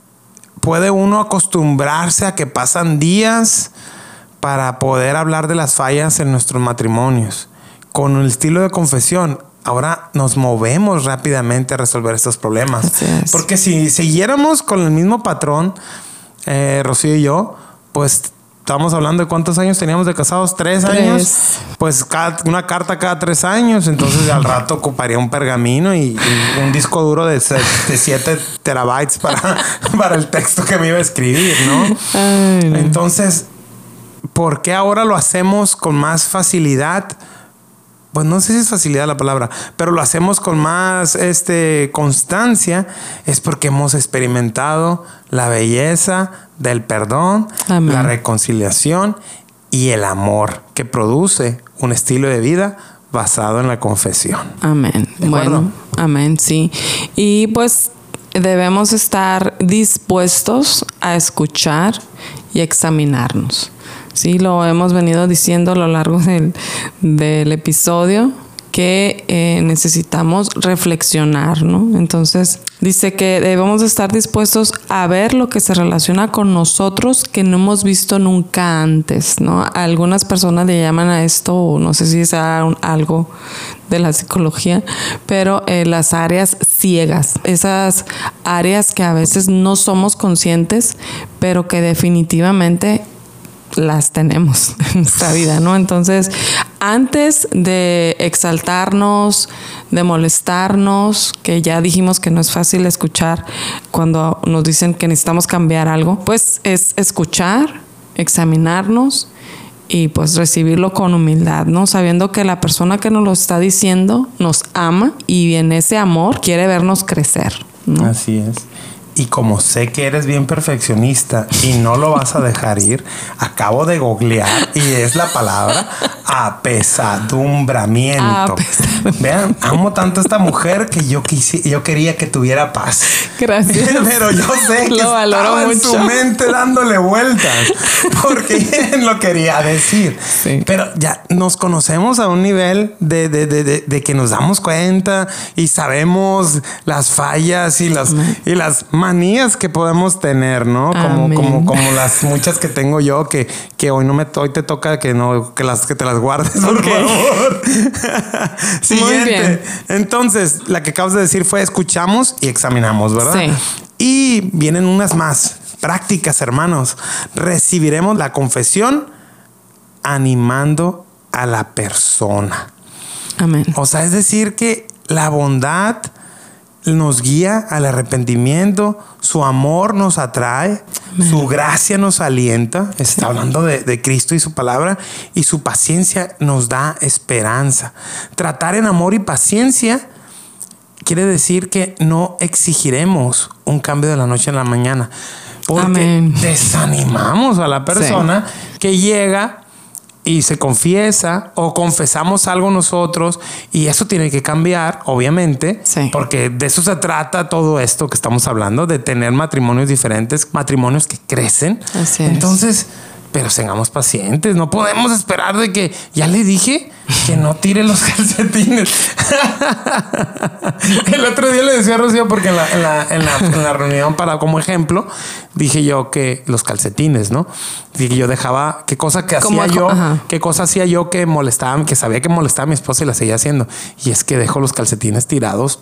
S2: puede uno acostumbrarse a que pasan días para poder hablar de las fallas en nuestros matrimonios. Con el estilo de confesión, ahora nos movemos rápidamente a resolver estos problemas.
S3: Es.
S2: Porque si siguiéramos con el mismo patrón, eh, Rocío y yo, pues estamos hablando de cuántos años teníamos de casados, tres,
S3: Tres.
S2: años. Pues cada- una carta cada tres años, entonces al rato ocuparía un pergamino y, y un disco duro de 7 terabytes para, para el texto que me iba a escribir, ¿no?
S3: Ay, no.
S2: Entonces, ¿por qué ahora lo hacemos con más facilidad? Pues no sé si es facilidad la palabra, pero lo hacemos con más este, constancia, es porque hemos experimentado la belleza del perdón,
S3: Amén.
S2: la reconciliación y el amor que produce un estilo de vida basado en la confesión.
S3: Amén. Bueno, amén, sí. Y pues debemos estar dispuestos a escuchar y examinarnos. Sí, lo hemos venido diciendo a lo largo del, del episodio que eh, necesitamos reflexionar, ¿no? Entonces dice que debemos estar dispuestos a ver lo que se relaciona con nosotros que no hemos visto nunca antes, ¿no? Algunas personas le llaman a esto, no sé si sea algo de la psicología, pero eh, las áreas ciegas, esas áreas que a veces no somos conscientes, pero que definitivamente las tenemos en nuestra vida, ¿no? Entonces, antes de exaltarnos, de molestarnos, que ya dijimos que no es fácil escuchar cuando nos dicen que necesitamos cambiar algo, pues es escuchar, examinarnos y pues recibirlo con humildad, ¿no? Sabiendo que la persona que nos lo está diciendo nos ama y en ese amor quiere vernos crecer, ¿no?
S2: Así es. Y como sé que eres bien perfeccionista y no lo vas a dejar ir, acabo de googlear y es la palabra apesadumbramiento.
S3: Apesadumbramiento.
S2: Vean, amo tanto a esta mujer que yo quisi- yo quería que tuviera paz.
S3: Gracias.
S2: Pero yo sé que
S3: Lo
S2: estaba en su mente dándole vueltas porque lo quería decir.
S3: Sí.
S2: Pero ya nos conocemos a un nivel de, de- de- de- que nos damos cuenta y sabemos las fallas y las, y las manías que podemos tener, ¿no? Como, como, como las muchas que tengo yo que, que hoy no me hoy te toca que no que las que te las guardes, por favor. Siguiente.
S3: bien.
S2: Entonces, la que acabas de decir fue escuchamos y examinamos, ¿verdad?
S3: Sí.
S2: Y vienen unas más prácticas, hermanos. Recibiremos la confesión animando a la persona.
S3: Amén.
S2: O sea, es decir que la bondad nos guía al arrepentimiento, su amor nos atrae, su gracia nos alienta, está hablando de, de, Cristo y su palabra, y su paciencia nos da esperanza. Tratar en amor y paciencia quiere decir que no exigiremos un cambio de la noche a la mañana, porque
S3: Amén.
S2: desanimamos a la persona que llega y se confiesa o confesamos algo nosotros y eso tiene que cambiar, obviamente,
S3: Sí.
S2: porque de eso se trata todo esto que estamos hablando, de tener matrimonios diferentes, matrimonios que crecen.
S3: Así es.
S2: Entonces, pero seamos pacientes, no podemos esperar de que ya le dije que no tire los calcetines. El otro día le decía a Rocío porque en la, en la- en la- en la reunión para como ejemplo dije yo que los calcetines, ¿no? Dije yo dejaba qué cosa que hacía yo,
S3: ajá.
S2: qué cosa hacía yo que molestaba, que sabía que molestaba a mi esposa y la seguía haciendo. Y es que dejo los calcetines tirados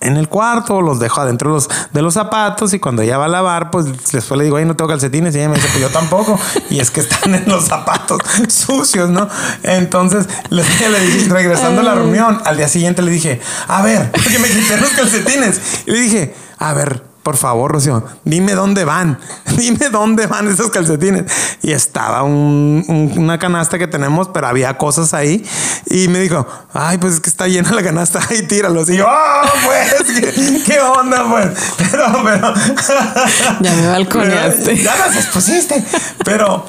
S2: en el cuarto, los dejo adentro de los, de los zapatos y cuando ella va a lavar, pues después le digo, ay, no tengo calcetines y ella me dice, pues yo tampoco. Y es que están en los zapatos sucios, ¿no? Entonces le, le dije, regresando a la reunión, al día siguiente le dije, a ver, porque me quité los calcetines. Y le dije, a ver, por favor, Rocío, dime dónde van, dime dónde van esos calcetines. Y estaba un- un- una canasta que tenemos, pero había cosas ahí. Y me dijo, ay, pues es que está llena la canasta, ay, tíralos. Y yo, oh, pues, ¿qué, qué onda, pues? Pero, pero.
S3: Ya me balconeaste.
S2: Ya las expusiste. Pero.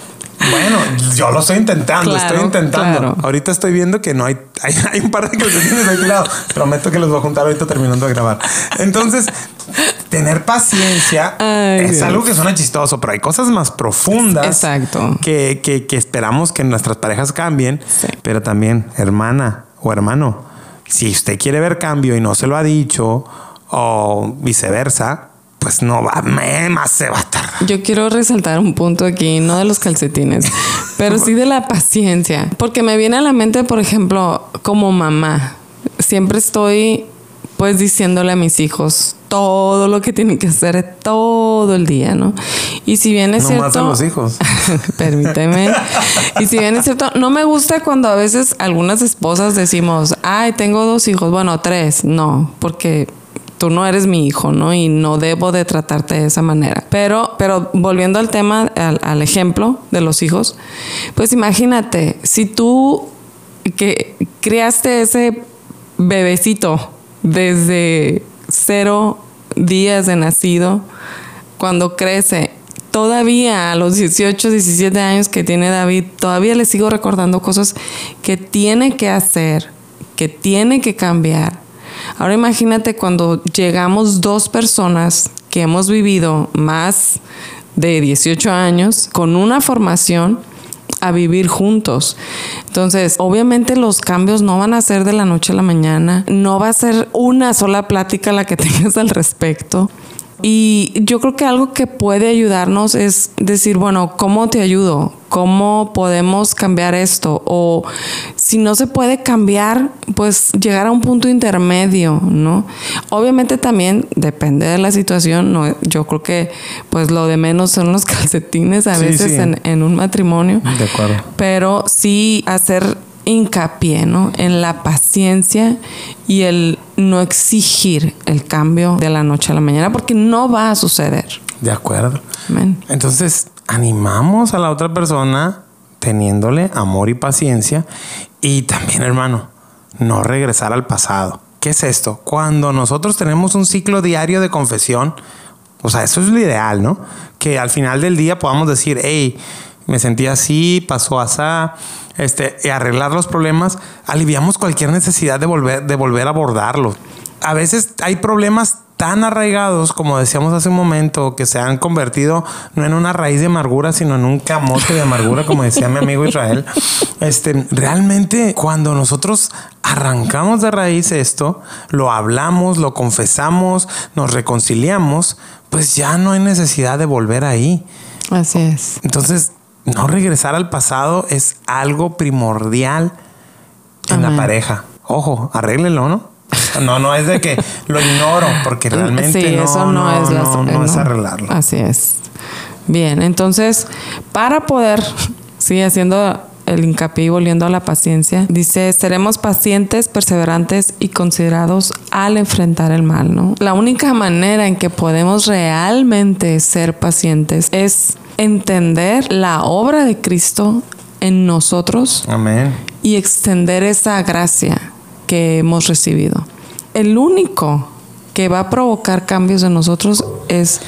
S2: Bueno, yo lo estoy intentando,
S3: Claro,
S2: estoy intentando.
S3: claro.
S2: Ahorita estoy viendo que no hay, hay, hay un par de calcetines ahí tirados. Prometo que los voy a juntar ahorita terminando de grabar. Entonces, tener paciencia
S3: Ay,
S2: es
S3: Dios.
S2: algo que suena chistoso, pero hay cosas más profundas
S3: Exacto.
S2: Que, que, que esperamos que nuestras parejas cambien.
S3: Sí.
S2: Pero también, hermana o hermano, si usted quiere ver cambio y no se lo ha dicho, o viceversa, pues no va, me- más se va a tardar.
S3: Yo quiero resaltar un punto aquí, no de los calcetines, pero sí de la paciencia. Porque me viene a la mente, por ejemplo, como mamá, siempre estoy pues diciéndole a mis hijos todo lo que tienen que hacer todo el día, ¿no? Y si bien es
S2: No
S3: cierto...
S2: a los hijos.
S3: Permíteme. Y si bien es cierto, no me gusta cuando a veces algunas esposas decimos, ay, tengo dos hijos, bueno, tres. No, porque tú no eres mi hijo, ¿no? Y no debo de tratarte de esa manera. Pero, pero volviendo al tema, al, ejemplo de los hijos, pues imagínate, si tú que criaste ese bebecito desde cero días de nacido, cuando crece, todavía a los 18, 17 años que tiene David, todavía le sigo recordando cosas que tiene que hacer, que tiene que cambiar. Ahora imagínate cuando llegamos dos personas que hemos vivido más de 18 años con una formación a vivir juntos. Entonces, obviamente los cambios no van a ser de la noche a la mañana, no va a ser una sola plática la que tengas al respecto. Y yo creo que algo que puede ayudarnos es decir, bueno, ¿cómo te ayudo? ¿Cómo podemos cambiar esto? O si no se puede cambiar, pues llegar a un punto intermedio, ¿no? Obviamente también depende de la situación, ¿no? Yo creo que pues lo de menos son los calcetines a
S2: Sí,
S3: veces
S2: sí.
S3: En, en un matrimonio.
S2: De acuerdo.
S3: Pero sí hacer hincapié, ¿no? En la paciencia y el no exigir el cambio de la noche a la mañana porque no va a suceder.
S2: De acuerdo.
S3: Amén.
S2: Entonces, animamos a la otra persona teniéndole amor y paciencia. Y también, hermano, no regresar al pasado. ¿Qué es esto? Cuando nosotros tenemos un ciclo diario de confesión, o sea, eso es lo ideal, ¿no? Que al final del día podamos decir, hey, me sentí así, pasó así, este, y arreglar los problemas, aliviamos cualquier necesidad de volver, de volver a abordarlos. A veces hay problemas tan arraigados, como decíamos hace un momento, que se han convertido no en una raíz de amargura, sino en un camote de amargura, como decía mi amigo Israel. Este, realmente, cuando nosotros arrancamos de raíz esto, lo hablamos, lo confesamos, nos reconciliamos, pues ya no hay necesidad de volver ahí.
S3: Así es.
S2: Entonces, no regresar al pasado es algo primordial en la pareja. Ojo, arréglenlo, ¿no? No, no es de que lo ignoro, porque realmente
S3: sí,
S2: no,
S3: eso no,
S2: no,
S3: es la-
S2: no, no es arreglarlo.
S3: Así es. Bien, entonces, para poder, sí, haciendo el hincapié y volviendo a la paciencia, dice, seremos pacientes, perseverantes y considerados al enfrentar el mal, ¿no? La única manera en que podemos realmente ser pacientes es entender la obra de Cristo en nosotros
S2: Amén.
S3: y extender esa gracia que hemos recibido. El único que va a provocar cambios en nosotros es,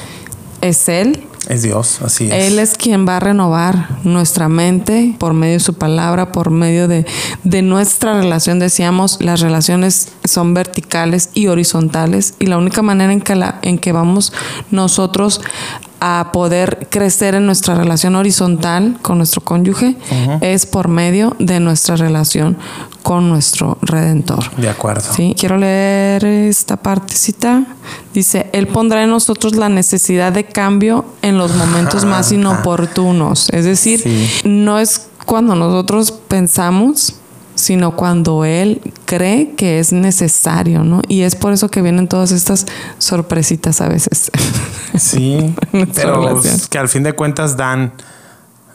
S3: es Él.
S2: Es Dios, así es.
S3: Él es quien va a renovar nuestra mente por medio de su palabra, por medio de, de nuestra relación. Decíamos, las relaciones son verticales y horizontales y la única manera en que, la, en que vamos nosotros a poder crecer en nuestra relación horizontal con nuestro cónyuge es por medio de nuestra relación con nuestro redentor.
S2: De acuerdo.
S3: Sí, quiero leer esta partecita. Dice, Él pondrá en nosotros la necesidad de cambio en los momentos más inoportunos. Es decir,
S2: Sí.
S3: no es cuando nosotros pensamos, sino cuando Él cree que es necesario, ¿no? Y es por eso que vienen todas estas sorpresitas a veces.
S2: Sí, pero
S3: relación.
S2: que al fin de cuentas dan,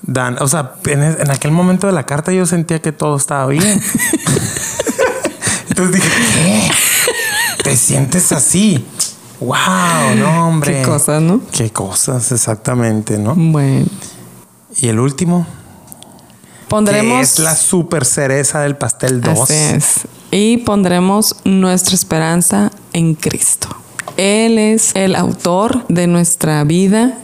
S2: dan, o sea, en, en aquel momento de la carta yo sentía que todo estaba bien. Entonces dije, ¿qué? ¿Te sientes así? Wow, no, hombre.
S3: Qué cosas, ¿no?
S2: Qué cosas, exactamente, ¿no?
S3: Bueno,
S2: Y el último,
S3: pondremos...
S2: que es la super cereza del pastel 2.
S3: Así es. Y pondremos nuestra esperanza en Cristo. Él es el autor de nuestra vida.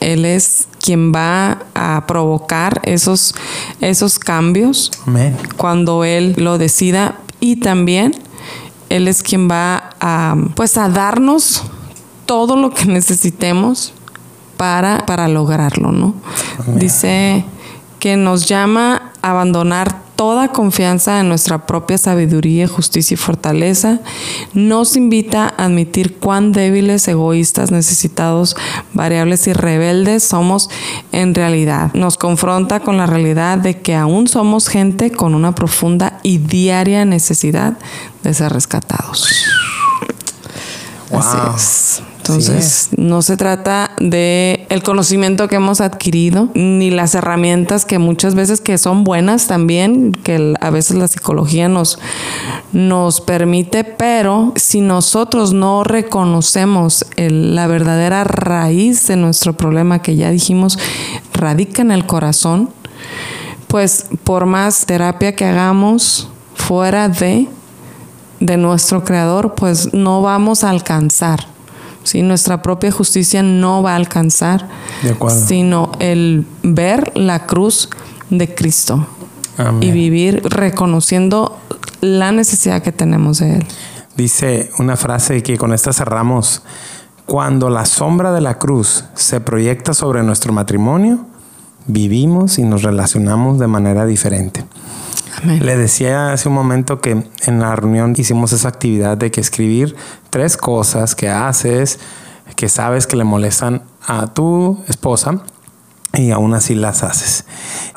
S3: Él es quien va a provocar esos, esos cambios
S2: Amén.
S3: cuando Él lo decida. Y también Él es quien va a, pues, a darnos todo lo que necesitemos para, para lograrlo, ¿no? Dice que nos llama a abandonar toda confianza en nuestra propia sabiduría, justicia y fortaleza. Nos invita a admitir cuán débiles, egoístas, necesitados, variables y rebeldes somos en realidad. Nos confronta con la realidad de que aún somos gente con una profunda y diaria necesidad de ser rescatados. Así es. Entonces, no se trata de el conocimiento que hemos adquirido, ni las herramientas que muchas veces que son buenas también, que a veces la psicología nos, nos permite, pero si nosotros no reconocemos el- la verdadera raíz de nuestro problema, que ya dijimos, radica en el corazón, pues por más terapia que hagamos fuera de de nuestro creador, pues no vamos a alcanzar. ¿Sí? Nuestra propia justicia no va a alcanzar,
S2: De
S3: sino el ver la cruz de Cristo
S2: Amén.
S3: y vivir reconociendo la necesidad que tenemos de Él.
S2: Dice una frase que con esta cerramos. Cuando la sombra de la cruz se proyecta sobre nuestro matrimonio, vivimos y nos relacionamos de manera diferente.
S3: Amén.
S2: Le decía hace un momento que en la reunión hicimos esa actividad de que escribir tres cosas que haces, que sabes que le molestan a tu esposa y aún así las haces.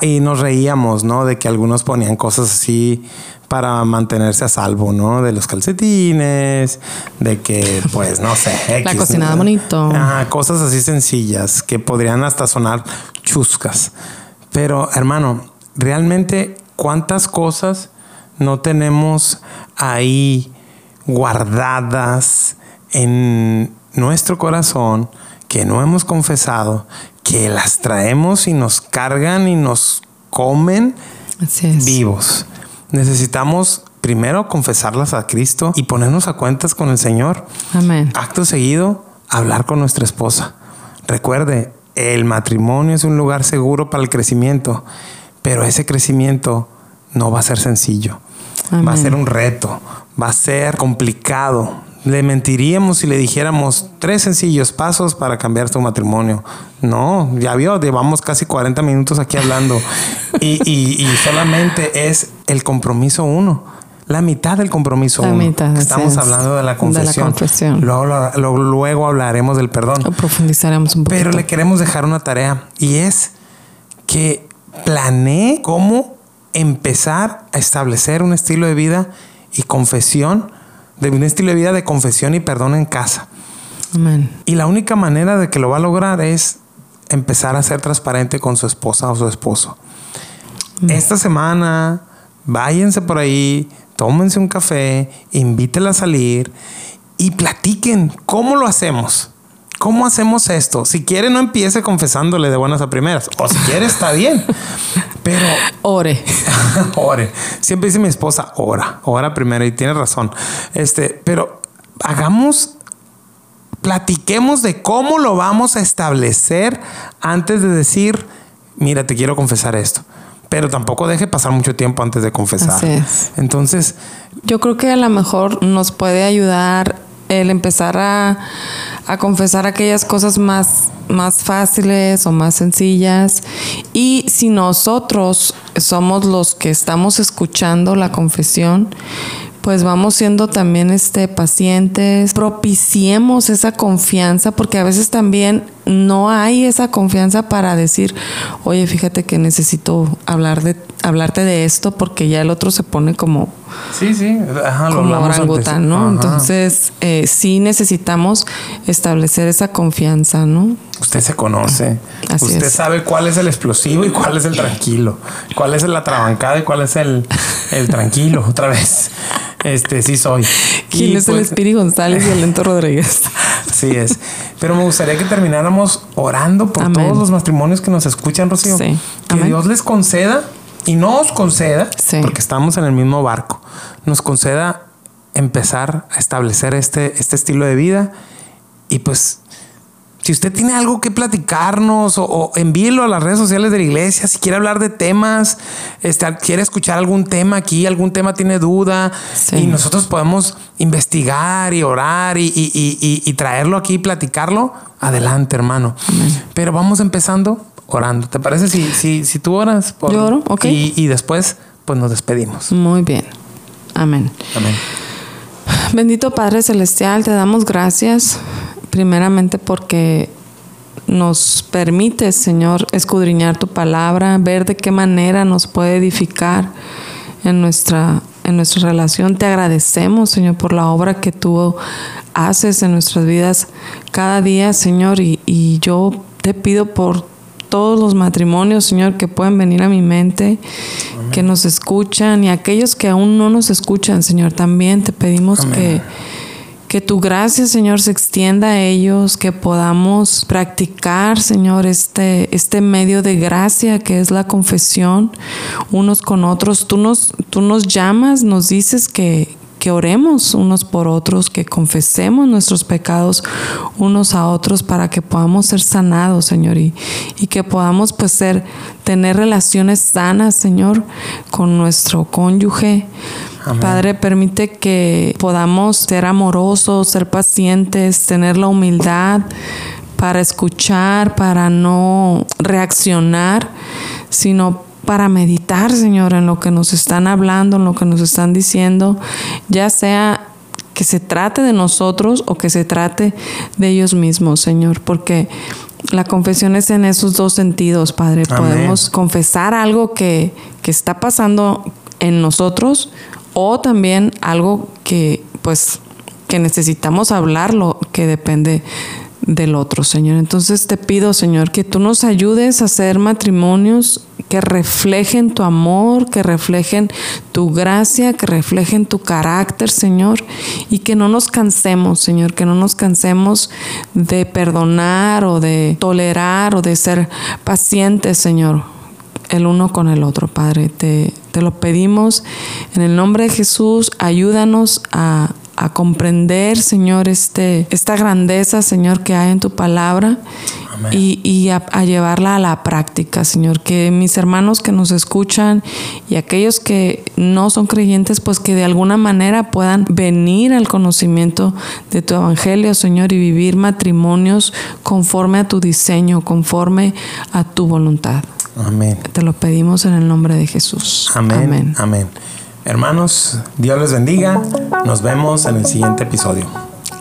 S2: Y nos reíamos, ¿no? De que algunos ponían cosas así para mantenerse a salvo, ¿no? De los calcetines, de que, pues, no sé.
S3: La
S2: X,
S3: cocinada
S2: ¿no?
S3: bonito.
S2: Ajá, cosas así sencillas que podrían hasta sonar chuscas. Pero, hermano, realmente, ¿cuántas cosas no tenemos ahí guardadas en nuestro corazón que no hemos confesado, que las traemos y nos cargan y nos comen vivos. Necesitamos primero confesarlas a Cristo y ponernos a cuentas con el Señor.
S3: Amén.
S2: Acto seguido, hablar con nuestra esposa. Recuerde, el matrimonio es un lugar seguro para el crecimiento, pero ese crecimiento no va a ser sencillo. Va a ser un reto, va a ser complicado. Le mentiríamos si le dijéramos tres sencillos pasos para cambiar tu matrimonio. No, ya vio, llevamos casi 40 minutos aquí hablando y, y- y solamente es el compromiso uno. La mitad del compromiso
S3: La
S2: uno.
S3: mitad,
S2: Estamos
S3: es.
S2: hablando de la
S3: De la
S2: confesión.
S3: confesión.
S2: Luego, lo- luego hablaremos del perdón.
S3: Profundizaremos un poquito.
S2: Pero le queremos dejar una tarea y es que planee cómo empezar a establecer un estilo de vida y confesión, de un estilo de vida de confesión y perdón en casa.
S3: Amén.
S2: Y la única manera de que lo va a lograr es empezar a ser transparente con su esposa o su esposo. esta semana, váyanse por ahí, tómense un café, invítela a salir y platiquen cómo lo hacemos. ¿Cómo hacemos esto? Si quiere, no empiece confesándole de buenas a primeras. O si quiere, está bien. Pero.
S3: Ore.
S2: ore. Siempre dice mi esposa, ora. Ora primero. Y tiene razón. Este, pero hagamos. Platiquemos de cómo lo vamos a establecer antes de decir, mira, te quiero confesar esto. Pero tampoco deje pasar mucho tiempo antes de confesar. Entonces.
S3: Yo creo que a lo mejor nos puede ayudar el empezar a, confesar aquellas cosas más, más fáciles o más sencillas. Y si nosotros somos los que estamos escuchando la confesión, pues vamos siendo también este pacientes, propiciemos esa confianza, porque a veces también no hay esa confianza para decir, oye, fíjate que necesito hablar de, hablarte de esto, porque ya el otro se pone como,
S2: sí, sí, Ajá,
S3: como orangután, ¿no? Ajá. Entonces, eh, sí necesitamos establecer esa confianza, ¿no?
S2: Usted se conoce.
S3: Así
S2: Usted
S3: es.
S2: sabe cuál es el explosivo y cuál es el tranquilo. Cuál es la trabancada y cuál es el, el tranquilo. Otra vez. Este sí soy.
S3: ¿Quién
S2: Y,
S3: es el
S2: pues,
S3: Espiri González y el Lento Rodríguez?
S2: Así es. Pero me gustaría que termináramos orando por
S3: Amén.
S2: todos los matrimonios que nos escuchan, Rocío.
S3: Sí.
S2: Que
S3: Amén.
S2: Dios les conceda y no os conceda,
S3: Sí.
S2: porque estamos en el mismo barco, nos conceda empezar a establecer este, este estilo de vida y pues si usted tiene algo que platicarnos o, o envíelo a las redes sociales de la iglesia, si quiere hablar de temas, este, quiere escuchar algún tema aquí, algún tema tiene duda
S3: Sí.
S2: y nosotros podemos investigar y orar y, y- y- y- y traerlo aquí y platicarlo, adelante hermano. Pero vamos empezando orando. ¿Te parece si, si, si tú oras? por-
S3: Yo oro, ok.
S2: Y, y después pues nos despedimos.
S3: Muy bien. Amén.
S2: Amén.
S3: Bendito Padre Celestial, te damos gracias primeramente porque nos permite, Señor, escudriñar tu palabra, ver de qué manera nos puede edificar en nuestra, en nuestra relación. Te agradecemos, Señor, por la obra que tú haces en nuestras vidas cada día, Señor, y, y yo te pido por todos los matrimonios, Señor, que pueden venir a mi mente, que nos escuchan y aquellos que aún no nos escuchan, Señor, también te pedimos
S2: Amén.
S3: que, que tu gracia, Señor, se extienda a ellos, que podamos practicar, Señor, este, este medio de gracia que es la confesión unos con otros. Tú nos, tú nos llamas, nos dices que, que oremos unos por otros, que confesemos nuestros pecados unos a otros para que podamos ser sanados, Señor, y, y que podamos pues ser, tener relaciones sanas, Señor, con nuestro cónyuge.
S2: Amén.
S3: Padre, permite que podamos ser amorosos, ser pacientes, tener la humildad para escuchar, para no reaccionar, sino para meditar, Señor, en lo que nos están hablando, en lo que nos están diciendo, ya sea que se trate de nosotros o que se trate de ellos mismos, Señor, porque la confesión es en esos dos sentidos, Padre.
S2: Amén.
S3: Podemos confesar algo que, que está pasando en nosotros o también algo que pues que necesitamos hablarlo que depende del otro, Señor. Entonces te pido, Señor, que tú nos ayudes a hacer matrimonios que reflejen tu amor, que reflejen tu gracia, que reflejen tu carácter, Señor, y que no nos cansemos, Señor, que no nos cansemos de perdonar o de tolerar o de ser pacientes, Señor, el uno con el otro, Padre. Te, te lo pedimos en el nombre de Jesús. Ayúdanos a, a comprender, Señor, este, esta grandeza, Señor, que hay en tu palabra
S2: Amén.
S3: y, y a, a llevarla a la práctica, Señor. Que mis hermanos que nos escuchan y aquellos que no son creyentes, pues que de alguna manera puedan venir al conocimiento de tu evangelio, Señor, y vivir matrimonios conforme a tu diseño, conforme a tu voluntad.
S2: Amén.
S3: Te lo pedimos en el nombre de Jesús.
S2: Amén. Amén. Hermanos, Dios les bendiga. Nos vemos en el siguiente episodio.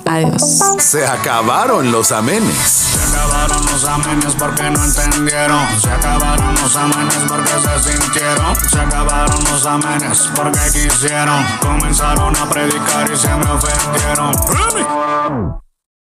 S3: Adiós.
S1: Se acabaron los amenes.
S4: Se acabaron los amenes porque no entendieron. Se acabaron los amenes porque se sintieron. Se acabaron los amenes porque quisieron. Comenzaron a predicar y se me ofendieron.